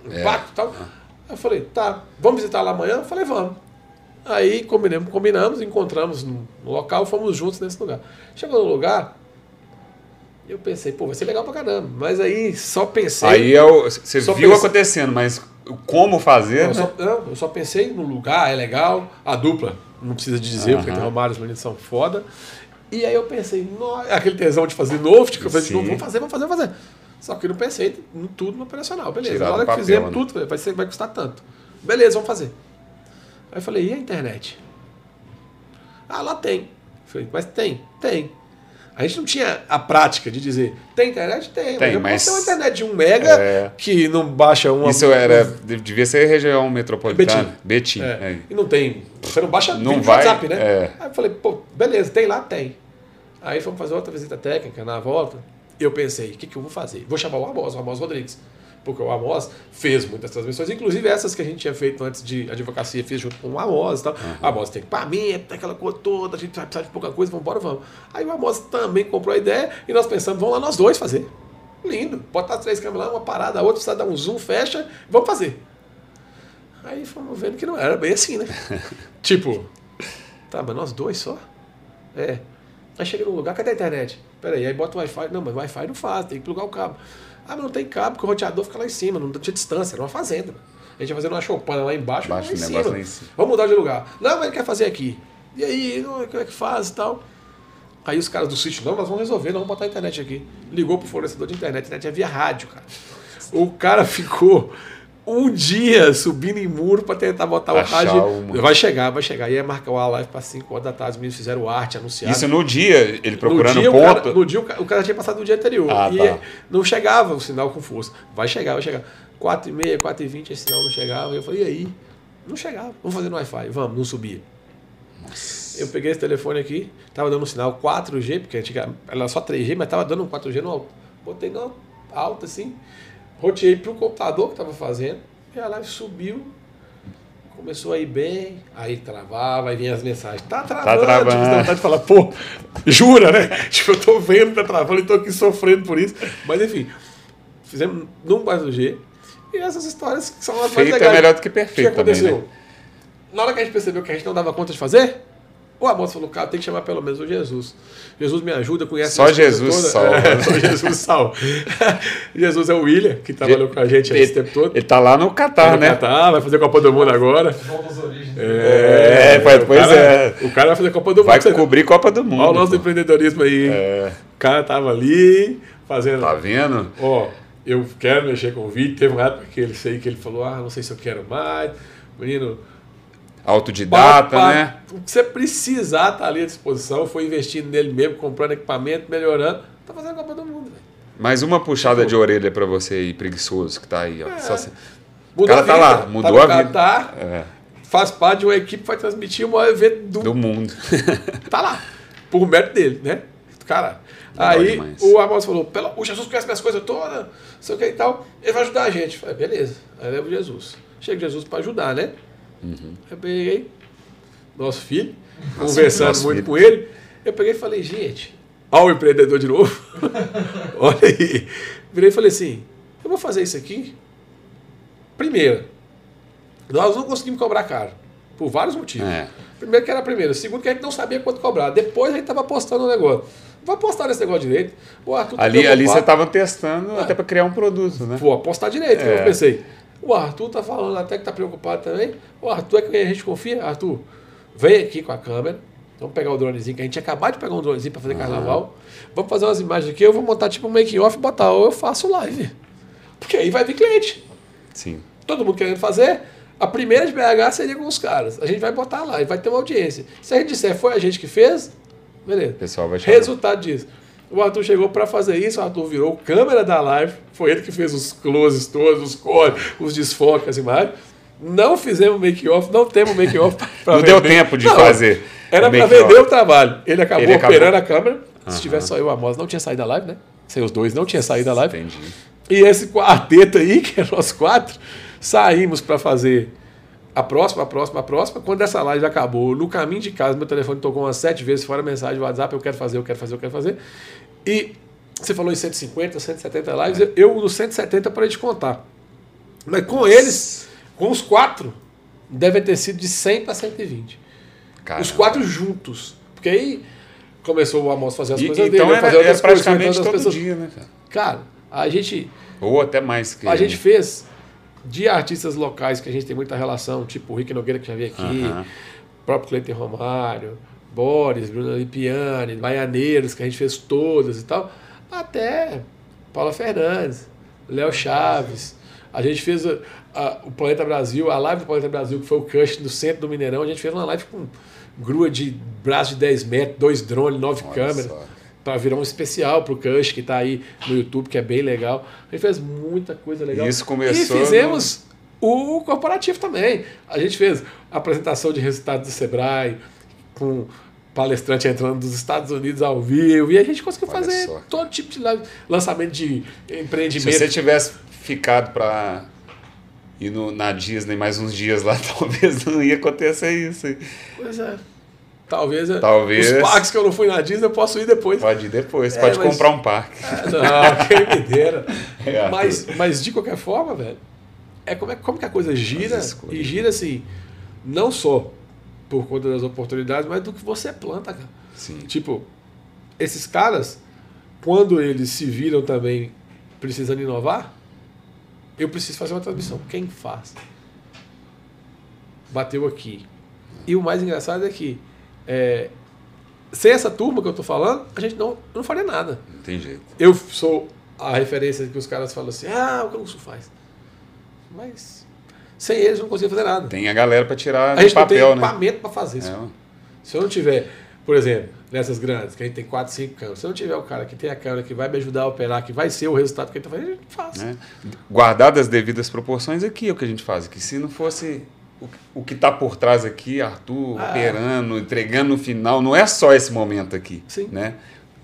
um É. impacto e tal. Aí eu falei, tá, vamos visitar lá amanhã? Eu falei, vamos. Aí combinamos, combinamos encontramos no local, fomos juntos nesse lugar. Chegou no lugar, eu pensei, pô, vai ser legal pra caramba. Mas aí só pensei. Aí é o- você viu pense- acontecendo, mas o como fazer, Eu né? só, não, eu só pensei no lugar, é legal, a dupla, não precisa de dizer, porque tem Romário, os meninos são foda. E aí eu pensei, "Nó- aquele tesão de fazer novo, tipo, eu falei. "Não, vamos fazer, vamos fazer, vamos fazer. Só que eu não pensei em tudo no operacional, beleza. Tirar Na hora do que papel, fizemos né? tudo, vai, ser, vai custar tanto. Beleza, vamos fazer. Aí eu falei, e a internet? Ah, lá tem. Falei, mas tem, tem. A gente não tinha a prática de dizer, tem internet? Tem, Tem, mas eu mas- posso ter uma internet de um mega É. que não baixa uma... Isso era. devia ser região metropolitana. Betim. É. é. E não tem. Você não baixa Não vai, WhatsApp, né? é. Aí eu falei, pô, beleza, tem lá? Tem. Aí fomos fazer outra visita técnica na volta. Eu pensei, o que, que eu vou fazer? Vou chamar o Amos, o Amos Rodrigues. Porque o Amos fez muitas transmissões, inclusive essas que a gente tinha feito antes de advocacia, fez junto com o Amos e tal. O Amos tem equipamento, tem aquela coisa toda, a gente vai precisar de pouca coisa, vamos embora, vamos. Aí o Amos também comprou a ideia e nós pensamos, vamos lá nós dois fazer. Lindo, bota as três câmeras lá, uma parada, a outra precisa dar um zoom, fecha, vamos fazer. Aí fomos vendo que não era bem assim, né? tipo, tá, mas nós dois só? É. Aí cheguei num lugar, cadê a internet? Peraí, aí bota o Wi-Fi. Não, mas Wi-Fi não faz, tem que plugar o cabo. Ah, mas não tem cabo, porque o roteador fica lá em cima, não tinha distância, era uma fazenda. A gente ia fazendo uma choupana lá embaixo, Baixo lá em cima. lá em cima. Vamos mudar de lugar. Não, mas ele quer fazer aqui. E aí, como é que faz e tal? Aí os caras do sítio, não, nós vamos resolver, nós vamos botar a internet aqui. Ligou pro fornecedor de internet, a internet é via rádio, cara. O cara ficou um dia subindo em muro pra tentar botar o rádio. uma. Vai chegar, vai chegar. Ia marcar uma live pra 5 horas da tarde, os meninos fizeram arte, anunciaram. Isso no dia, ele procurando no dia, ponto. O cara, no dia o ca- o cara tinha passado no dia anterior. Ah, e tá. não chegava o sinal com força. Vai chegar, vai chegar. 4 e meia, 4 e 20, esse sinal não chegava. Eu falei, e aí? Não chegava. Vamos fazer no Wi-Fi. Vamos, não subia. Eu peguei esse telefone aqui, tava dando um sinal 4G, porque antiga, era só 3G, mas tava dando um 4G no alto. Botei no alto assim, roteei pro computador que tava fazendo, e a live subiu, começou a ir bem, aí travava, aí vinha as mensagens. Tá travando, travando. Tipo, vontade de falar, pô, jura, né? Tipo, eu tô vendo tá travando e tô aqui sofrendo por isso. Mas enfim, fizemos num 4G, e essas histórias que são as mais Feito é legais. melhor do que O que perfeito também, aconteceu? né? Na hora que a gente percebeu que a gente não dava conta de fazer, o Amos falou, cara, tem que chamar pelo menos o Jesus. Jesus me ajuda, conhece Só Jesus salva. É, só Jesus salva. Jesus é o William, que trabalhou com a gente esse tempo todo. Ele tá lá no Catar, né? no Catar, vai fazer Copa do Mundo agora. Origens. É, pois- o pois cara- é. O cara vai fazer Copa do Mundo. Vai cobrir Copa do Mundo. Olha o nosso pô. empreendedorismo aí. hein? É, O cara tava ali fazendo. tá vendo? Ó, eu quero mexer com o vídeo. Teve uma época que ele sei que ele falou, ah, não sei se eu quero mais. Menino, Autodidata, pá, né? O que você precisar tá ali à disposição. Foi investindo nele mesmo, comprando equipamento, melhorando. Tá fazendo a Copa do Mundo, velho. Mais uma puxada de orelha pra você aí, preguiçoso, que tá aí, ó. É. Só se- Mudou cara tá lá, mudou no a vida. Catar, É, faz parte de uma equipe que vai transmitir o maior evento do, do mundo. Tá lá. Por mérito dele, né? Cara. Legal Aí demais. o Amos falou: Pelo, o Jesus conhece minhas coisas todas, não sei o que e tal. Ele vai ajudar a gente. Eu falei, beleza. Aí leva Jesus. Chega Jesus pra ajudar, né? Uhum. Eu peguei nosso filho, conversando nosso muito filho. com ele. Eu peguei e falei, gente, ó o empreendedor de novo. Olha aí. Virei e falei assim, eu vou fazer isso aqui. Primeiro, nós não conseguimos cobrar caro. Por vários motivos. É. Primeiro que era a primeira. Segundo que a gente não sabia quanto cobrar. Depois a gente estava postando o negócio. Vou apostar nesse negócio direito. Arthur Ali, ali você estava testando até para criar um produto, né? Vou apostar direito. É. Eu pensei, o Arthur tá falando até que tá preocupado também. O Arthur é quem a gente confia. Arthur, vem aqui com a câmera. Vamos pegar o dronezinho, que a gente acabou de pegar um dronezinho para fazer carnaval. Vamos fazer umas imagens aqui. Eu vou montar tipo um make-off e botar. Ou eu faço live. Porque aí vai vir cliente. Sim. Todo mundo querendo fazer. A primeira de BH seria com os caras. A gente vai botar lá e vai ter uma audiência. Se a gente disser foi a gente que fez, beleza. O pessoal vai chamar. Resultado disso. O Arthur chegou para fazer isso, o Arthur virou câmera da live, foi ele que fez os closes todos, os cores, os desfoques, as imagens. Não fizemos make-off, não temos make-off Não deu tempo de fazer Era para vender o trabalho. Ele acabou Ele acabou- operando a câmera. Se Aham. tivesse só eu e o Amos, não tinha saído da live, né? Sem os dois, não tinha saído da live. Entendi. E esse quarteto aí, que é nós quatro, saímos para fazer a próxima, a próxima, a próxima. Quando essa live acabou, no caminho de casa, meu telefone tocou umas sete vezes fora mensagem WhatsApp, eu quero fazer, eu quero fazer, eu quero fazer. E você falou em 150, 170 lives, eu- eu no 170 parei de contar. Mas com eles, com os quatro, deve ter sido de 100 para 120. Os Caramba. quatro juntos. Porque aí começou o Amos a fazer as E- coisas então dele, era, fazer outras coisas, praticamente comentando todo as pessoas. dia, né, cara? Cara, a gente Ou até mais que. a gente fez de artistas locais que a gente tem muita relação, tipo o Rick Nogueira que já veio aqui, Aham. próprio Cleiton Romário, Boris, Bruno Lipiani, Baianeiros, que a gente fez todas e tal, até Paula Fernandes, Léo Chaves. A gente fez a- a- o Planeta Brasil, a live do Planeta Brasil, que foi o Cush no centro do Mineirão, a gente fez uma live com grua de braço de 10 metros, dois drones, nove Olha câmeras só. Para virar um especial pro Cush que tá aí no YouTube, que é bem legal. A gente fez muita coisa legal. Isso começou E fizemos o corporativo também. A gente fez apresentação de resultados do Sebrae, com palestrante entrando dos Estados Unidos ao vivo, e a gente conseguiu Olha fazer só. todo tipo de lan- lançamento de Se empreendimento. você tivesse ficado para ir no, na Disney mais uns dias lá, talvez não ia acontecer isso. Pois é. Talvez, é- Talvez. os parques que eu não fui na Disney eu posso ir depois. Pode ir depois, É, pode mas- comprar um parque. Não, quem me dera. É, mas, mas de qualquer forma, velho, é como, é como que a coisa gira e gira assim, não só por conta das oportunidades, mas do que você planta, cara. Sim. Tipo, esses caras, quando eles se viram também precisando inovar, eu preciso fazer uma transmissão. Quem faz? Bateu aqui. E o mais engraçado é que, é, sem essa turma que eu tô falando, a gente não, não faria nada. Não tem jeito. Eu sou a referência que os caras falam assim, ah, o que o Lúcio faz. Mas sem eles eu não consigo fazer nada. Tem a galera para tirar a gente papel, não tem né? equipamento para fazer isso. É. Se eu não tiver, por exemplo, nessas grandes, que a gente tem 4, 5 câmeras, se eu não tiver o cara que tem a câmera que vai me ajudar a operar, que vai ser o resultado que ele está fazendo, a gente faz. né? Guardadas as devidas proporções, aqui é o que a gente faz. Que se não fosse o, o que está por trás aqui, Arthur Ah. operando, entregando no final, não é só esse momento aqui. Sim. Né?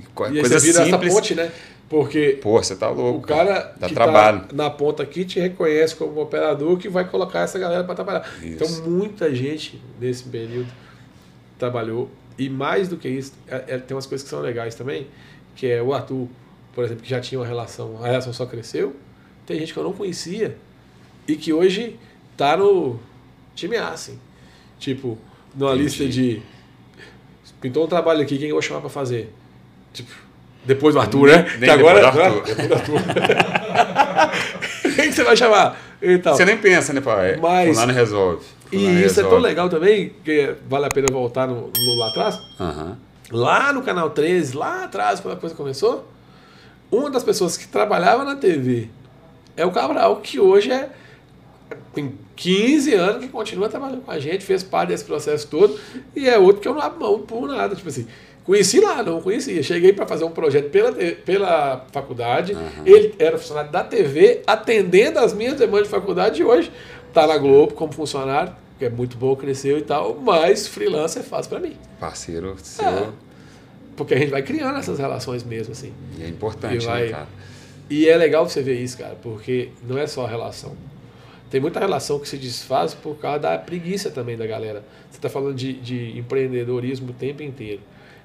E Coisa você vira simples. essa ponte, né? Porque Pô, você tá louco. o cara Dá que trabalho. tá na ponta aqui te reconhece como operador que vai colocar essa galera para trabalhar. Isso. Então muita gente nesse período trabalhou e mais do que isso, é- é- tem umas coisas que são legais também, que é o Arthur, por exemplo, que já tinha uma relação, a relação só cresceu. Tem gente que eu não conhecia e que hoje tá no time A, assim. Tipo, numa Entendi. lista de pintou um trabalho aqui, quem eu vou chamar para fazer? Tipo, depois do Arthur, né? Nem que agora depois do? Arthur. Depois do Arthur. quem que você vai chamar? Então, Você nem pensa, né, pai? Mas- Fulano resolve. e isso é tão legal também, que vale a pena voltar no, no- lá atrás. Lá no canal 13, lá atrás, quando a coisa começou, uma das pessoas que trabalhava na TV é o Cabral, que hoje é tem 15 anos que continua trabalhando com a gente, fez parte desse processo todo, e é outro que eu não abro mão por nada. Tipo assim, conheci lá, não conhecia. Cheguei para fazer um projeto pela, pela faculdade, ele era funcionário da TV, atendendo as minhas demandas de faculdade, e hoje está na Globo como funcionário, que é muito bom, cresceu e tal, mas freelancer é fácil para mim. Parceiro seu. É. Porque a gente vai criando essas relações mesmo, assim. E é importante, E vai- né, cara? E é legal você ver isso, cara, porque não é só a relação. Tem muita relação que se desfaz por causa da preguiça também da galera. Você está falando de, de empreendedorismo o tempo inteiro.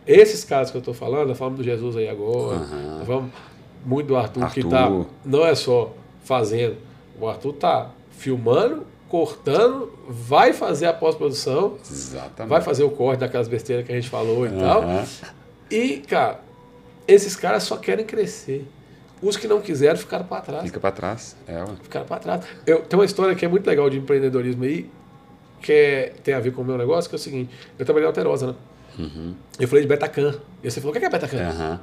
Esses casos que eu estou falando, falamos do Jesus aí agora, falamos muito do Arthur, que Arthur. tá, não é só fazendo. O Arthur tá filmando, cortando, vai fazer a pós-produção, vai fazer o corte daquelas besteiras que a gente falou e tal. Aham. E, cara, esses caras só querem crescer. Os que não quiseram ficaram para trás. Fica pra trás. É, ué. Ficaram para trás. Eu, tem uma história que é muito legal de empreendedorismo aí, que é- tem a ver com o meu negócio, que é o seguinte: eu trabalhei na Alterosa, né? Eu falei de Betacan. E você falou: o que é Betacan? Aham.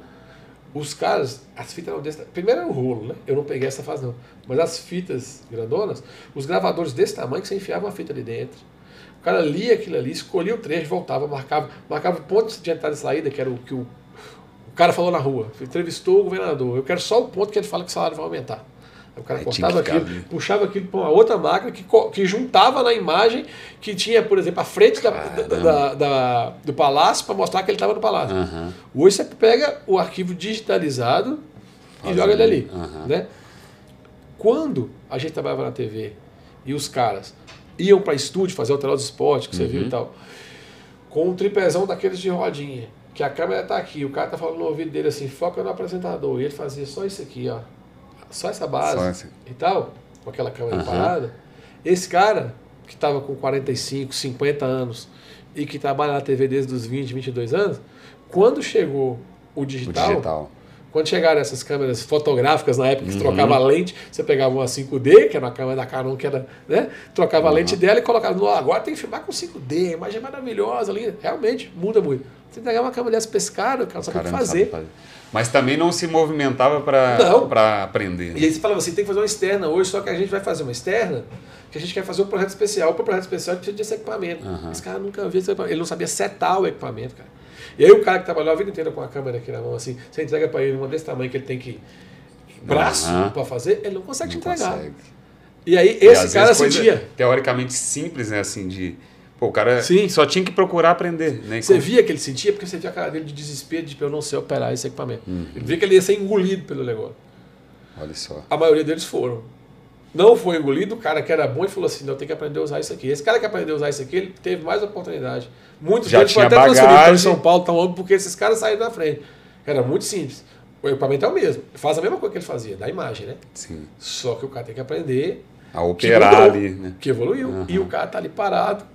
Os caras, as fitas eram desse Primeiro era o rolo, né? Eu não peguei essa fase, não. Mas as fitas grandonas, os gravadores desse tamanho que você enfiava uma fita ali dentro. O cara lia aquilo ali, escolhia o trecho, voltava, marcava, marcava o ponto de entrada e saída, que era o que o cara falou na rua. Entrevistou o governador. Eu quero só o ponto que ele fala que o salário vai aumentar. O cara Aí cortava que ficar aquilo, ali. puxava aquilo para uma outra máquina que, que juntava na imagem que tinha, por exemplo, a frente da, da- da- do palácio para mostrar que ele estava no palácio. Aham. Hoje você pega o arquivo digitalizado e Faz joga ele ali. Aham. Né? Quando a gente trabalhava na TV e os caras iam para estúdio fazer o Hotel dos Esportes, que você Uhum. viu e tal, com um tripézão daqueles de rodinha, que a câmera tá aqui, o cara tá falando no ouvido dele assim, foca no apresentador, e ele fazia só isso aqui, ó. Só essa base Só esse- e tal, com aquela câmera Aham. parada. Esse cara, que estava com 45, 50 anos e que trabalha na TV desde os 20, 22 anos, quando chegou o O digital, digital. Quando chegaram essas câmeras fotográficas na época que Uhum. trocava a lente, você pegava uma 5D, que era uma câmera da Canon que era, né? Trocava a Uhum. lente dela e colocava, "Não, agora tem que filmar com 5D, a imagem é maravilhosa ali. Realmente, muda muito. Você pegar uma câmera dessa cara, o cara não sabe fazer. sabe Mas também não se movimentava pra aprender. né? E aí você falava assim, tem que fazer uma externa hoje, só que a gente vai fazer uma externa, que a gente quer fazer um projeto especial. Para o projeto especial a gente precisa desse equipamento. Aham. Esse cara nunca viu esse equipamento. Ele não sabia setar o equipamento, cara. E aí o cara que trabalhou a vida inteira com a câmera aqui na mão, assim, você entrega para ele uma desse tamanho que ele tem que braço Aham. para fazer, ele não consegue te Não entregar. consegue. E aí E, esse às cara sentia. Teoricamente simples, né? Assim, de. Pô, o cara Sim. só tinha que procurar aprender. Né? E Você via que ele sentia porque você via a cara dele de desespero de eu não sei operar esse equipamento. Uhum. Ele via que ele ia ser engolido pelo negócio. Olha só. A maioria deles foram. Não foi engolido, o cara que era bom e falou assim: não, tem que aprender a usar isso aqui. Esse cara que aprendeu a usar isso aqui, ele teve mais oportunidade. Muitos Já deles foram tinha até transferidos para bagagem. São Paulo, tão porque esses caras saíram da frente. Era muito simples. O equipamento é o mesmo. Faz a mesma coisa que ele fazia, da imagem, né? Sim. Só que o cara tem que aprender A operar mudou. ali, né? que evoluiu. Aham. E o cara tá ali parado,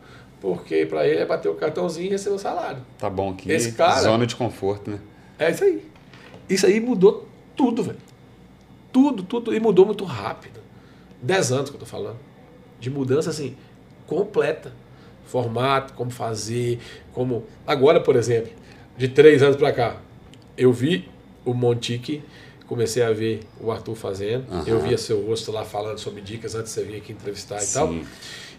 porque para ele é bater o cartãozinho e receber o salário. Tá bom aqui. Esse cara- Zona de conforto, né? É isso aí. Isso aí mudou tudo, velho. Tudo, tudo. E mudou muito rápido. Dez anos que eu tô falando. De mudança, assim, completa. Formato, como fazer, como... Agora, por exemplo, de três anos pra cá, eu vi o Montique, comecei a ver o Arthur fazendo. Aham. Eu via seu rosto lá falando sobre dicas antes de você vir aqui entrevistar e tal. Sim.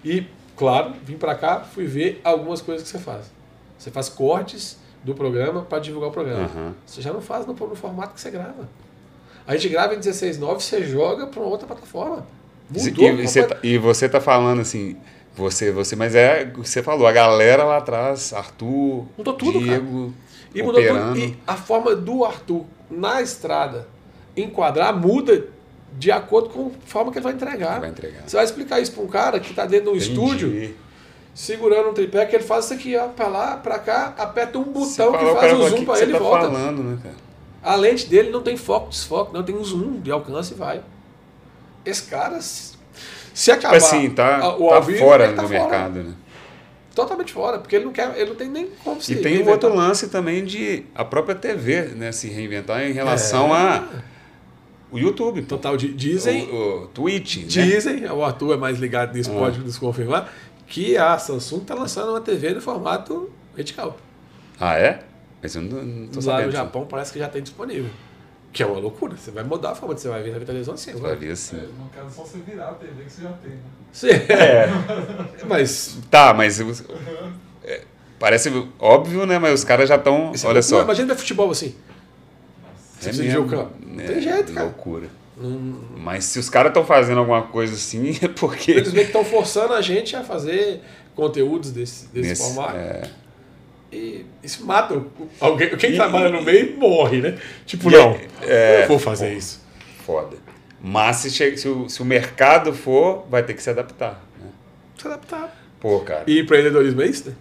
E, claro, vim pra cá, fui ver algumas coisas que você faz. Você faz cortes do programa para divulgar o programa. Aham. Você já não faz no, no formato que você grava. A gente grava em 16.9, você joga para outra plataforma. E, Mudou. e você tá, e você tá falando assim, você, você, mas é o que você falou, a galera lá atrás, Arthur, Mudou tudo, Diego, E mudou operando. tudo. E a forma do Arthur na estrada enquadrar muda de acordo com a forma que ele vai entregar. Vai entregar. Você vai explicar isso para um cara que está dentro de um Entendi. estúdio, segurando um tripé, que ele faz isso aqui, ó, para lá, para cá, aperta um botão que faz o zoom "Que para ele e tá volta. falando, né, cara? A lente dele não tem foco, desfoque, não tem um zoom de alcance e vai. Esse cara, se Tipo acabar assim, tá, o tá vivo, fora tá do fora. mercado, né? Totalmente fora, porque ele não quer, ele não tem nem como se E tem um outro lance também de a própria TV, né, se reinventar em relação É. a o YouTube. Total, di- dizem, o, o Twitch, né? dizem, o Arthur é mais ligado nisso, Ah. pode nos confirmar, que a Samsung está lançando uma TV no formato vertical. Ah, é? Mas eu não, não tô Lá sabendo. no. Japão parece que já tem disponível. Que é uma loucura. Você vai mudar a forma que você vai ver na televisão assim. Você vai ver assim. É, no caso, só você virar a TV que você já tem, né? Sim. É. Mas. Tá, mas é, parece óbvio, né? Mas os caras já estão. é Olha loucura. só. Imagina ver futebol assim. Você precisa de mesmo, um campo. Não é, tem jeito, cara. Loucura. Não- Mas se os caras estão fazendo alguma coisa assim, é porque. Eles meio que estão forçando a gente a fazer conteúdos desse, desse Nesse- formato. é. E isso mata alguém. Quem trabalha no meio morre, né? Tipo, E não. é- eu vou fazer isso. Foda. Mas se, chega, se, o, se o mercado for, vai ter que se adaptar. Né? Se adaptar. Pô, cara. E empreendedorismo é isso, né?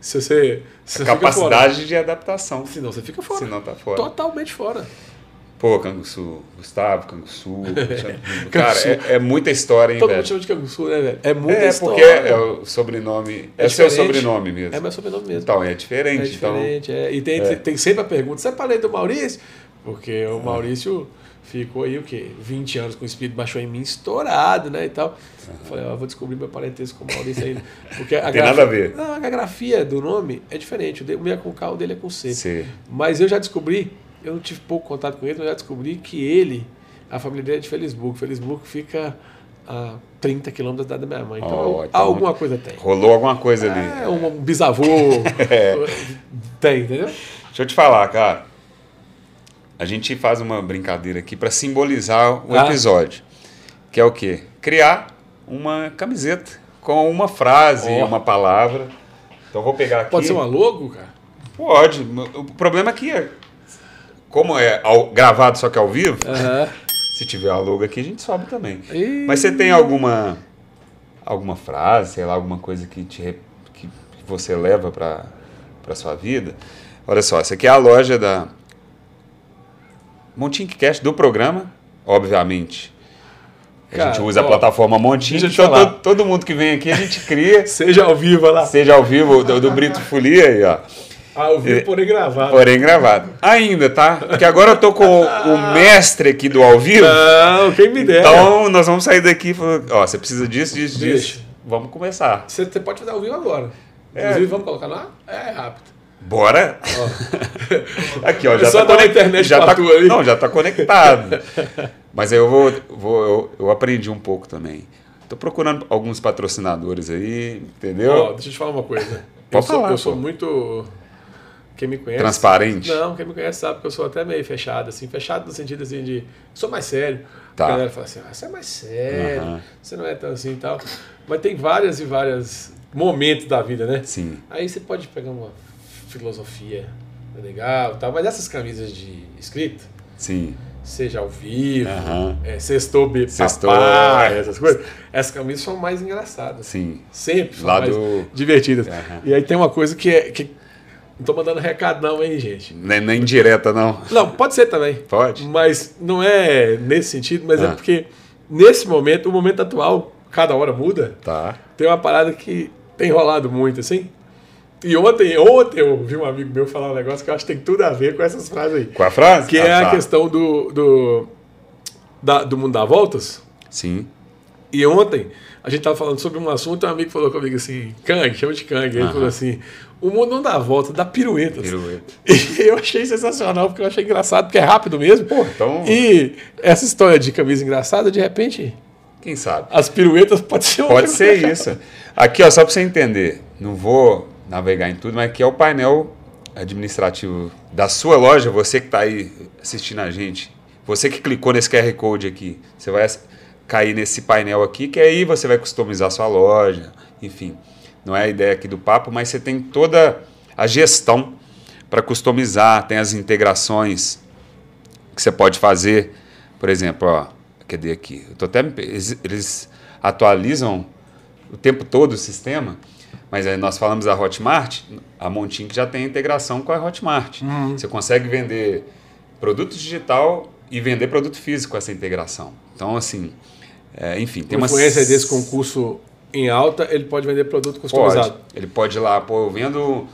Se você. Se você capacidade de adaptação. Senão você fica fora. Senão tá fora. Totalmente fora. Pô, Canguçu, Gustavo, Canguçu. cara, é, é, muita história, hein, Todo velho? mundo chama de Canguçu, né, velho? É muita É, história. porque é o sobrenome. É, É seu diferente. sobrenome mesmo. É meu sobrenome mesmo. Então, é diferente. É diferente, é. E tem, É. tem sempre a pergunta, você é parente do Maurício? Porque o Maurício ficou aí o quê? 20 anos com o espírito baixou em mim, estourado, né? E tal. Eu falei, ó, vou descobrir meu parentesco com o Maurício ainda. Porque a Tem nada a ver. Não, a grafia do nome é diferente. O meu é com K, o dele é com C. então. Sim. Mas eu já descobri, eu não tive pouco contato com ele, mas já descobri que ele, a família dele é de Felisburgo. Felisburgo fica a 30 quilômetros da minha mãe. Então, Ó, então- alguma coisa tem. Rolou alguma coisa ali. É, um bisavô. Tem, entendeu? Deixa eu te falar, cara. A gente faz uma brincadeira aqui para simbolizar o Ah. episódio. Que é o quê? Criar uma camiseta com uma frase, Ó. uma palavra. Então vou pegar aqui. Pode ser uma logo, cara? Pode. O problema é. Como é ao- gravado só que ao vivo, Aham. se tiver a logo aqui, a gente sobe também. Ih. Mas você tem alguma alguma frase, sei lá, alguma coisa que te que você leva para para sua vida? Olha só, essa aqui é a loja da Montinho Cash do programa, obviamente. A gente usa a ó, plataforma Montinho, deixa eu te então todo, todo mundo que vem aqui a gente cria, Seja ao vivo lá. seja ao vivo do, do Brito Folia aí, ó. Ao vivo, porém gravado. Porém gravado. Ainda, tá? Porque agora eu tô com o mestre aqui do ao vivo. Não, quem me dera. Então, nós vamos sair daqui e falar, ó, você precisa disso, disso, Deixa. disso. Vamos começar. Você, você pode fazer ao vivo agora. É. Inclusive, vamos colocar lá? É rápido. Bora? aqui, ó, já Só tá dá uma conec- internet já tá, aí. Não, já tá conectado. Mas aí eu vou, vou eu, eu aprendi um pouco também. Tô procurando alguns patrocinadores aí, entendeu? Ó, deixa eu te falar uma coisa. Eu Pode sou, falar, eu sou muito. Quem me conhece. Transparente? Não, quem me conhece sabe que eu sou até meio fechado, assim. Fechado no sentido assim de. Sou mais sério. Tá. A galera fala assim, ah, você é mais sério, Aham. você não é tão assim e tal. Mas tem várias e várias momentos da vida, né? Sim. Aí você pode pegar uma filosofia legal e tal, mas essas camisas de escrita, Sim. seja ao vivo, Aham. é, sextou, papai, essas coisas, essas camisas são mais engraçadas. Sim. Sempre são Lá mais do- divertidas. Aham. E aí tem uma coisa que é. Que... Não tô mandando recado, não, hein, gente? Nem, nem direta, não. Não, pode ser também. Pode? Mas não é nesse sentido, mas é Ah. porque nesse momento, o momento atual, cada hora muda. Tá. Tem uma parada que tem rolado muito, assim. E ontem, ontem eu vi um amigo meu falar um negócio que eu acho que tem tudo a ver com essas frases aí. Com a frase? Que Ah, é a tá. questão do, do, da- do mundo dá voltas. Sim. E ontem a gente tava falando sobre um assunto um amigo falou comigo assim, Kang, chama de Kang. Ele falou assim, o mundo não dá volta, dá piruetas. Pirueta. E eu achei sensacional, porque eu achei engraçado, porque é rápido mesmo. então- E essa história de camisa engraçada, de repente, Quem sabe? as piruetas pode ser Pode ser isso. Aqui, ó, só para você entender, não vou navegar em tudo, mas aqui é o painel administrativo da sua loja, você que está aí assistindo a gente, você que clicou nesse QR Code aqui, você vai cair nesse painel aqui, que aí você vai customizar sua loja, enfim. Não é a ideia aqui do papo, mas você tem toda a gestão para customizar, tem as integrações que você pode fazer. Por exemplo, ó, cadê aqui? Eu tô até, eles, eles atualizam o tempo todo o sistema, mas aí nós falamos da Hotmart, a Montink já tem integração com a Hotmart. Você consegue vender produto digital e vender produto físico com essa integração. Então, assim, é, enfim, tem Uma influência desse concurso em alta, ele pode vender produto Pode. customizado. Ele pode ir lá, pô, eu vendo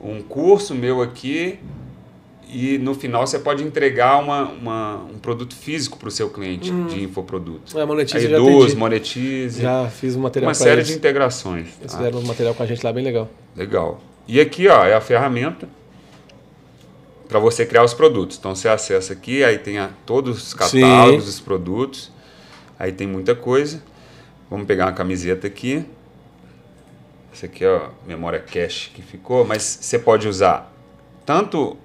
um curso meu aqui e no final você pode entregar uma, uma- um produto físico para o seu cliente de infoprodutos. É, monetize, Aí já atendi. monetize, Já fiz um material uma série eles. de integrações. Eles tá? fizeram um material com a gente lá bem legal. Legal. E aqui, ó, é a ferramenta para você criar os produtos. Então você acessa aqui, aí tem a- todos os catálogos dos produtos. Aí tem muita coisa. Vamos pegar uma camiseta aqui. Essa aqui é a memória cache que ficou, mas você pode usar tanto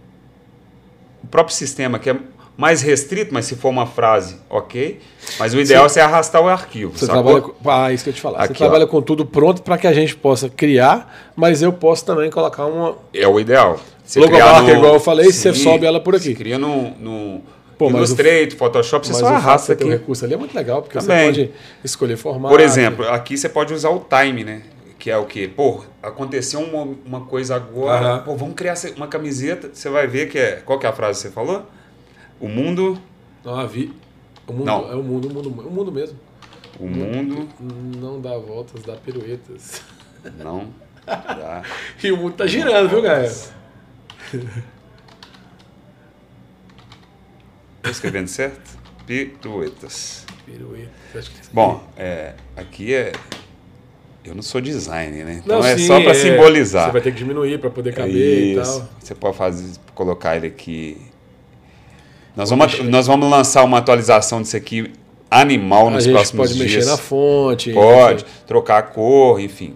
o próprio sistema que é mais restrito, mas se for uma frase, ok. Mas o ideal é você arrastar o arquivo. Você sacou? trabalha com, ah, isso que eu te falar. Aqui, você trabalha ó. com tudo pronto para que a gente possa criar, mas eu posso também colocar uma. É o ideal. Você Logomarca, no- igual eu falei, você sobe ela por aqui. Você cria no, no Pô, mas Illustrator, Photoshop, você mas só o arrasta você um aqui. recurso ali é muito legal, porque Também. você pode escolher formato. Por exemplo, aqui você pode usar o time, né? Que é o quê? Pô, aconteceu uma, uma coisa agora, pô, vamos criar uma camiseta, você vai ver que é... Qual que é a frase que você falou? O mundo. Não, a vi. O mundo, Não. É o mundo, o mundo, o mundo mesmo. O mundo Não dá voltas, dá piruetas. não dá. E o mundo tá girando, viu, galera? Tô escrevendo certo? Piruetas. Piruetas. Bom, é, aqui é. Eu não sou designer, né? Então Não, é sim, só para é, simbolizar. Você vai ter que diminuir pra poder caber e Isso. tal. Você pode fazer, colocar ele aqui. Nós vamos, nós vamos lançar uma atualização disso aqui animal A nos gente próximos pode dias. mexer na fonte. Pode, trocar a cor, enfim.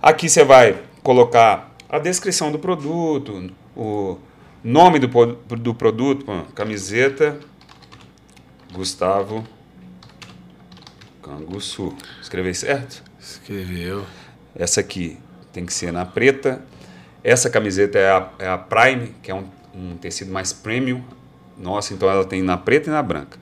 Aqui você vai colocar a descrição do produto, o nome do, do produto, camiseta Gustavo Canguçu. Escrevei certo? Escreveu. Essa aqui tem que ser na preta. Essa camiseta é a, é a Prime, que é um, um tecido mais premium. Nossa, então ela tem na preta e na branca.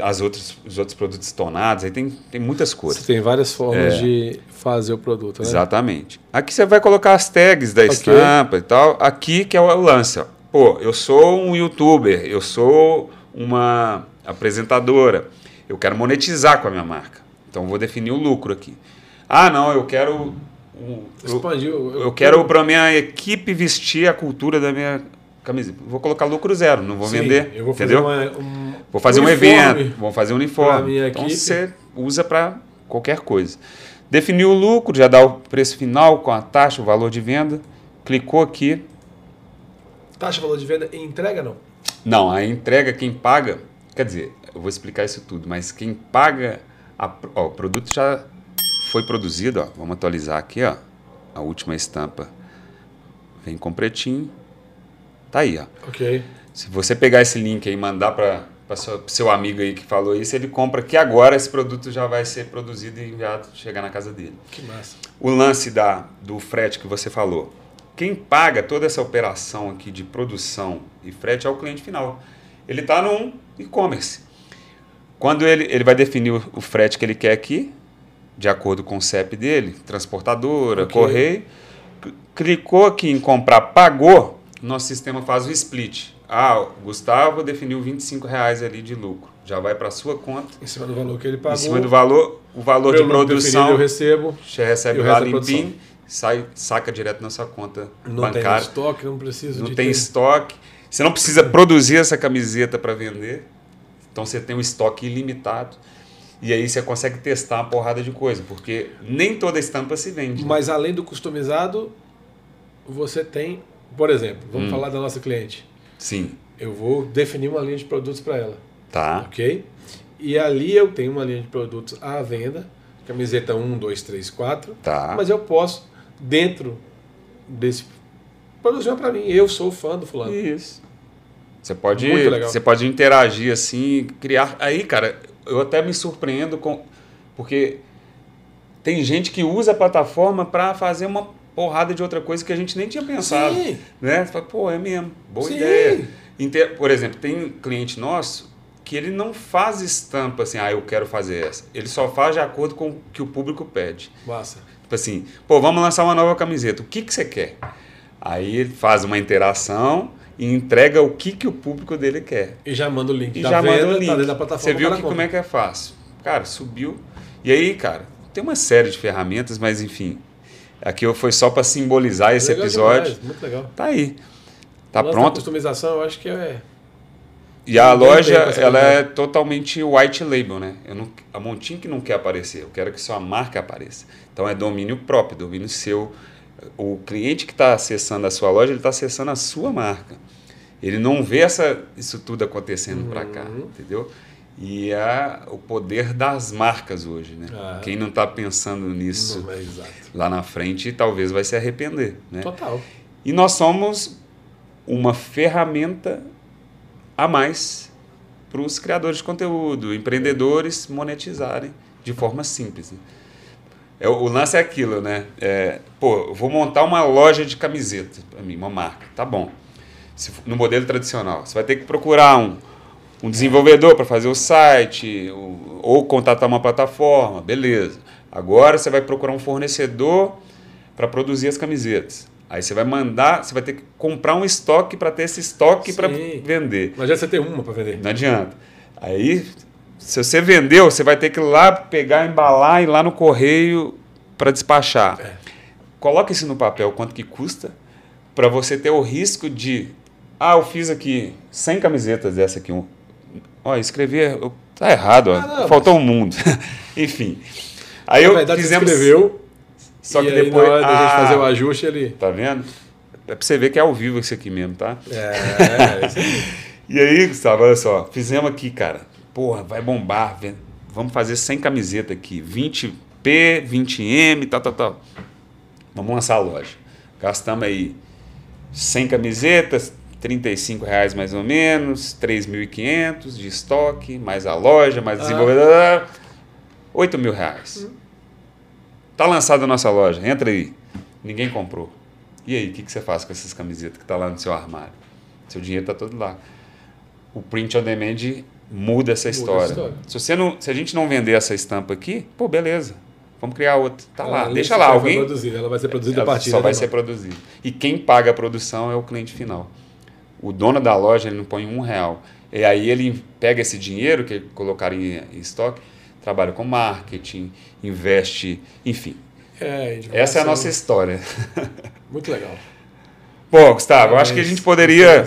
As outras, os outros produtos tonados, aí tem, tem muitas cores. Você tem várias formas É. de fazer o produto, né? Exatamente. Aqui você vai colocar as tags da Ok. estampa e tal. Aqui que é o lance. ó. Pô, eu sou um youtuber, eu sou uma apresentadora. Eu quero monetizar com a minha marca. Então eu vou definir o lucro aqui. Ah, não, eu quero. um- eu, Expandiu. eu quero para minha equipe vestir a cultura da minha camiseta. Vou colocar lucro zero, não vou Sim, vender. Eu vou fazer entendeu? uma- um, Vou fazer um uniforme. evento, vou fazer um uniforme. então você usa para qualquer coisa. Definiu o lucro, já dá o preço final com a taxa, o valor de venda. Clicou aqui. Taxa, valor de venda e entrega, não? Não, a entrega quem paga, quer dizer, eu vou explicar isso tudo, mas quem paga, a- ó, o produto já foi produzido, ó, vamos atualizar aqui, ó, a última estampa vem com pretinho, tá aí, ó. Ok. Se você pegar esse link aí e mandar para seu amigo aí que falou isso, ele compra que agora esse produto já vai ser produzido e enviado, chegar na casa dele. Que massa. O lance da, do frete que você falou. Quem paga toda essa operação aqui de produção e frete é o cliente final. Ele está num e-commerce. Quando ele, ele vai definir o, o frete que ele quer aqui, de acordo com o CEP dele, transportadora, Ok. correio, cl- clicou aqui em comprar, pagou, nosso sistema faz o split. Ah, o Gustavo definiu 25 reais ali de lucro. Já vai para sua conta. Em cima do valor que ele pagou. Em cima do valor, o valor de produção. eu recebo. Você recebe o lá limpinho, sai, saca direto na sua conta Não tem bancária. estoque, não preciso não tem ter- estoque. Você não precisa produzir essa camiseta para vender. Então você tem um estoque ilimitado. E aí você consegue testar uma porrada de coisa, porque nem toda estampa se vende. Mas além do customizado, você tem, por exemplo, vamos Hum. falar da nossa cliente. Sim, Eu vou definir uma linha de produtos para ela, tá. ok? E ali eu tenho uma linha de produtos à venda, camiseta 1, 2, 3, 4, Tá. mas eu posso, dentro desse, produzir uma para mim. Eu sou fã do fulano. Isso. Você pode, Muito legal. você pode interagir assim, criar. Aí, cara, eu até me surpreendo com. Porque tem gente que usa a plataforma para fazer uma porrada de outra coisa que a gente nem tinha pensado. Sim. Né? Você fala, pô, é mesmo. Boa Sim. ideia. Inte- Por exemplo, tem um cliente nosso que ele não faz estampa assim, ah, eu quero fazer essa. Ele só faz de acordo com o que o público pede. Massa. Tipo assim, pô, vamos lançar uma nova camiseta. O que, que você quer? Aí ele faz uma interação e entrega o que, que o público dele quer. E já manda o link E já manda o link. tá dentro da plataforma. você viu que, como é que é fácil? Cara, subiu. E aí, cara, tem uma série de ferramentas, mas enfim. Aqui eu- foi só para simbolizar esse Legal episódio. demais, muito legal. Tá aí. Tá pronto. customização, eu acho que é. E a loja, ela é totalmente white label, né? Eu não, a Montinho que não quer aparecer, eu quero que sua marca apareça. Então é domínio próprio, domínio seu. O cliente que está acessando a sua loja, ele está acessando a sua marca. Ele não vê essa, isso tudo acontecendo para cá, Uhum. entendeu? E é o poder das marcas hoje, né? Ah. Quem não está pensando nisso Não, é lá na frente, talvez vai se arrepender, né? Total. E nós somos uma ferramenta a mais para os criadores de conteúdo, empreendedores monetizarem de forma simples. né? É, o lance é aquilo, né? É, pô, vou montar uma loja de camiseta para mim, uma marca. Tá bom. Se no modelo tradicional, você vai ter que procurar um, um desenvolvedor para fazer o site, ou, ou contratar uma plataforma, beleza. Agora você vai procurar um fornecedor para produzir as camisetas. Aí você vai mandar, você vai ter que comprar um estoque para ter esse estoque para vender. Não adianta você ter uma para vender. Não adianta. Aí, se você vendeu, você vai ter que ir lá pegar, embalar e ir lá no correio para despachar. É. Coloque isso no papel, quanto que custa, para você ter o risco de. Ah, eu fiz aqui 100 camisetas dessa aqui. Ó, escrevi. eu- Tá errado, ó. Ah, não, faltou um mundo. Enfim. Aí Na eu verdade, fizemos. escreveu, Só que aí, depois. na hora da gente Ah, fazer o ajuste, ele... Tá vendo? É pra você ver que é ao vivo isso aqui mesmo, tá? É, isso aí. E aí, Gustavo, olha só, fizemos aqui, cara. Porra, vai bombar. Vamos fazer 100 camisetas aqui. 20P, 20M, tal, tal, tal. Vamos lançar a loja. Gastamos aí 100 camisetas, 35 reais mais ou menos, 3.500 de estoque, mais a loja, mais Ah. desenvolvedor. 8 mil reais. Tá lançada a nossa loja, entra aí. Ninguém comprou. E aí, o que, que você faz com essas camisetas que tá lá no seu armário? Seu dinheiro tá todo lá. O print on demand muda essa Muda história. essa história. Se, você não, se a gente não vender essa estampa aqui, pô, beleza. Vamos criar outra. Tá lá, Ela deixa lá. Alguém, produzida, ela vai ser produzida a ela partir só vai ser produzida. E quem paga a produção é o cliente final. O dono da loja ele não põe um real. E aí ele pega esse dinheiro que colocaram em, em estoque, trabalha com marketing, investe, enfim. É, Essa é a nossa história. Muito legal. Pô, Gustavo, eu acho que a gente poderia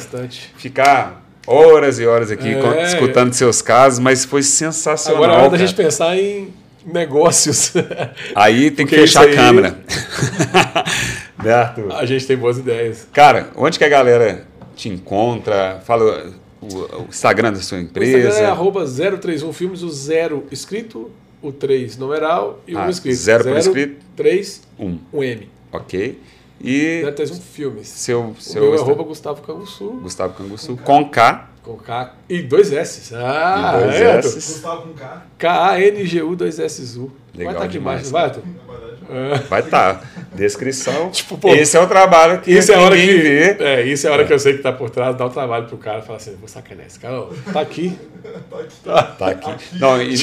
ficar horas e horas aqui É. con- escutando seus casos, mas foi sensacional. Agora é hora da gente pensar em negócios. Aí tem que fechar a aí- câmera. né, a gente tem boas ideias. Cara, onde que a galera te encontra? Fala o, o Instagram da sua O empresa. Instagram é arroba 031 Filmes, o 0 escrito, o 3 numeral e o Ah, 1 escrito. zero por escrito. 3, Um, 1 M. ok. E 031 Filmes. seu, O seu meu é arroba Gustavo Canguçu, Gustavo Canguçu, com K. com K e dois S. Ah, E dois é, S. Gustavo com K, K-A-N-G-U, dois S U. Legal vai estar aqui demais, embaixo, vai, Arthur? É. Vai estar. Descrição. Tipo, pô, Esse é o trabalho que Isso é a hora que. vê. É, isso é a hora que eu sei que tá por trás, dá o trabalho pro cara falar assim, vou sacanear esse cara, ó, tá aqui. Tá aqui. Não, e-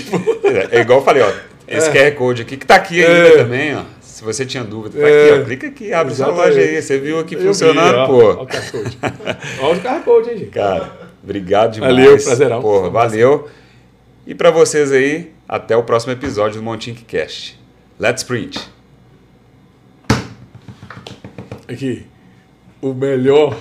é, é igual eu falei, ó. Esse Tipo, É. QR Code aqui, que tá aqui ainda É. também, ó. Se você tinha dúvida, tá É. aqui, ó. Clica aqui, abre sua loja aí. Você viu aqui Eu vi, funcionando, ó, pô. Ó o QR Code. Ó o QR Code, hein, gente. Cara, obrigado demais. Valeu, prazerão. Porra, valeu. E pra vocês aí, até o próximo episódio do Montink Cast. Let's print. Aqui. O melhor.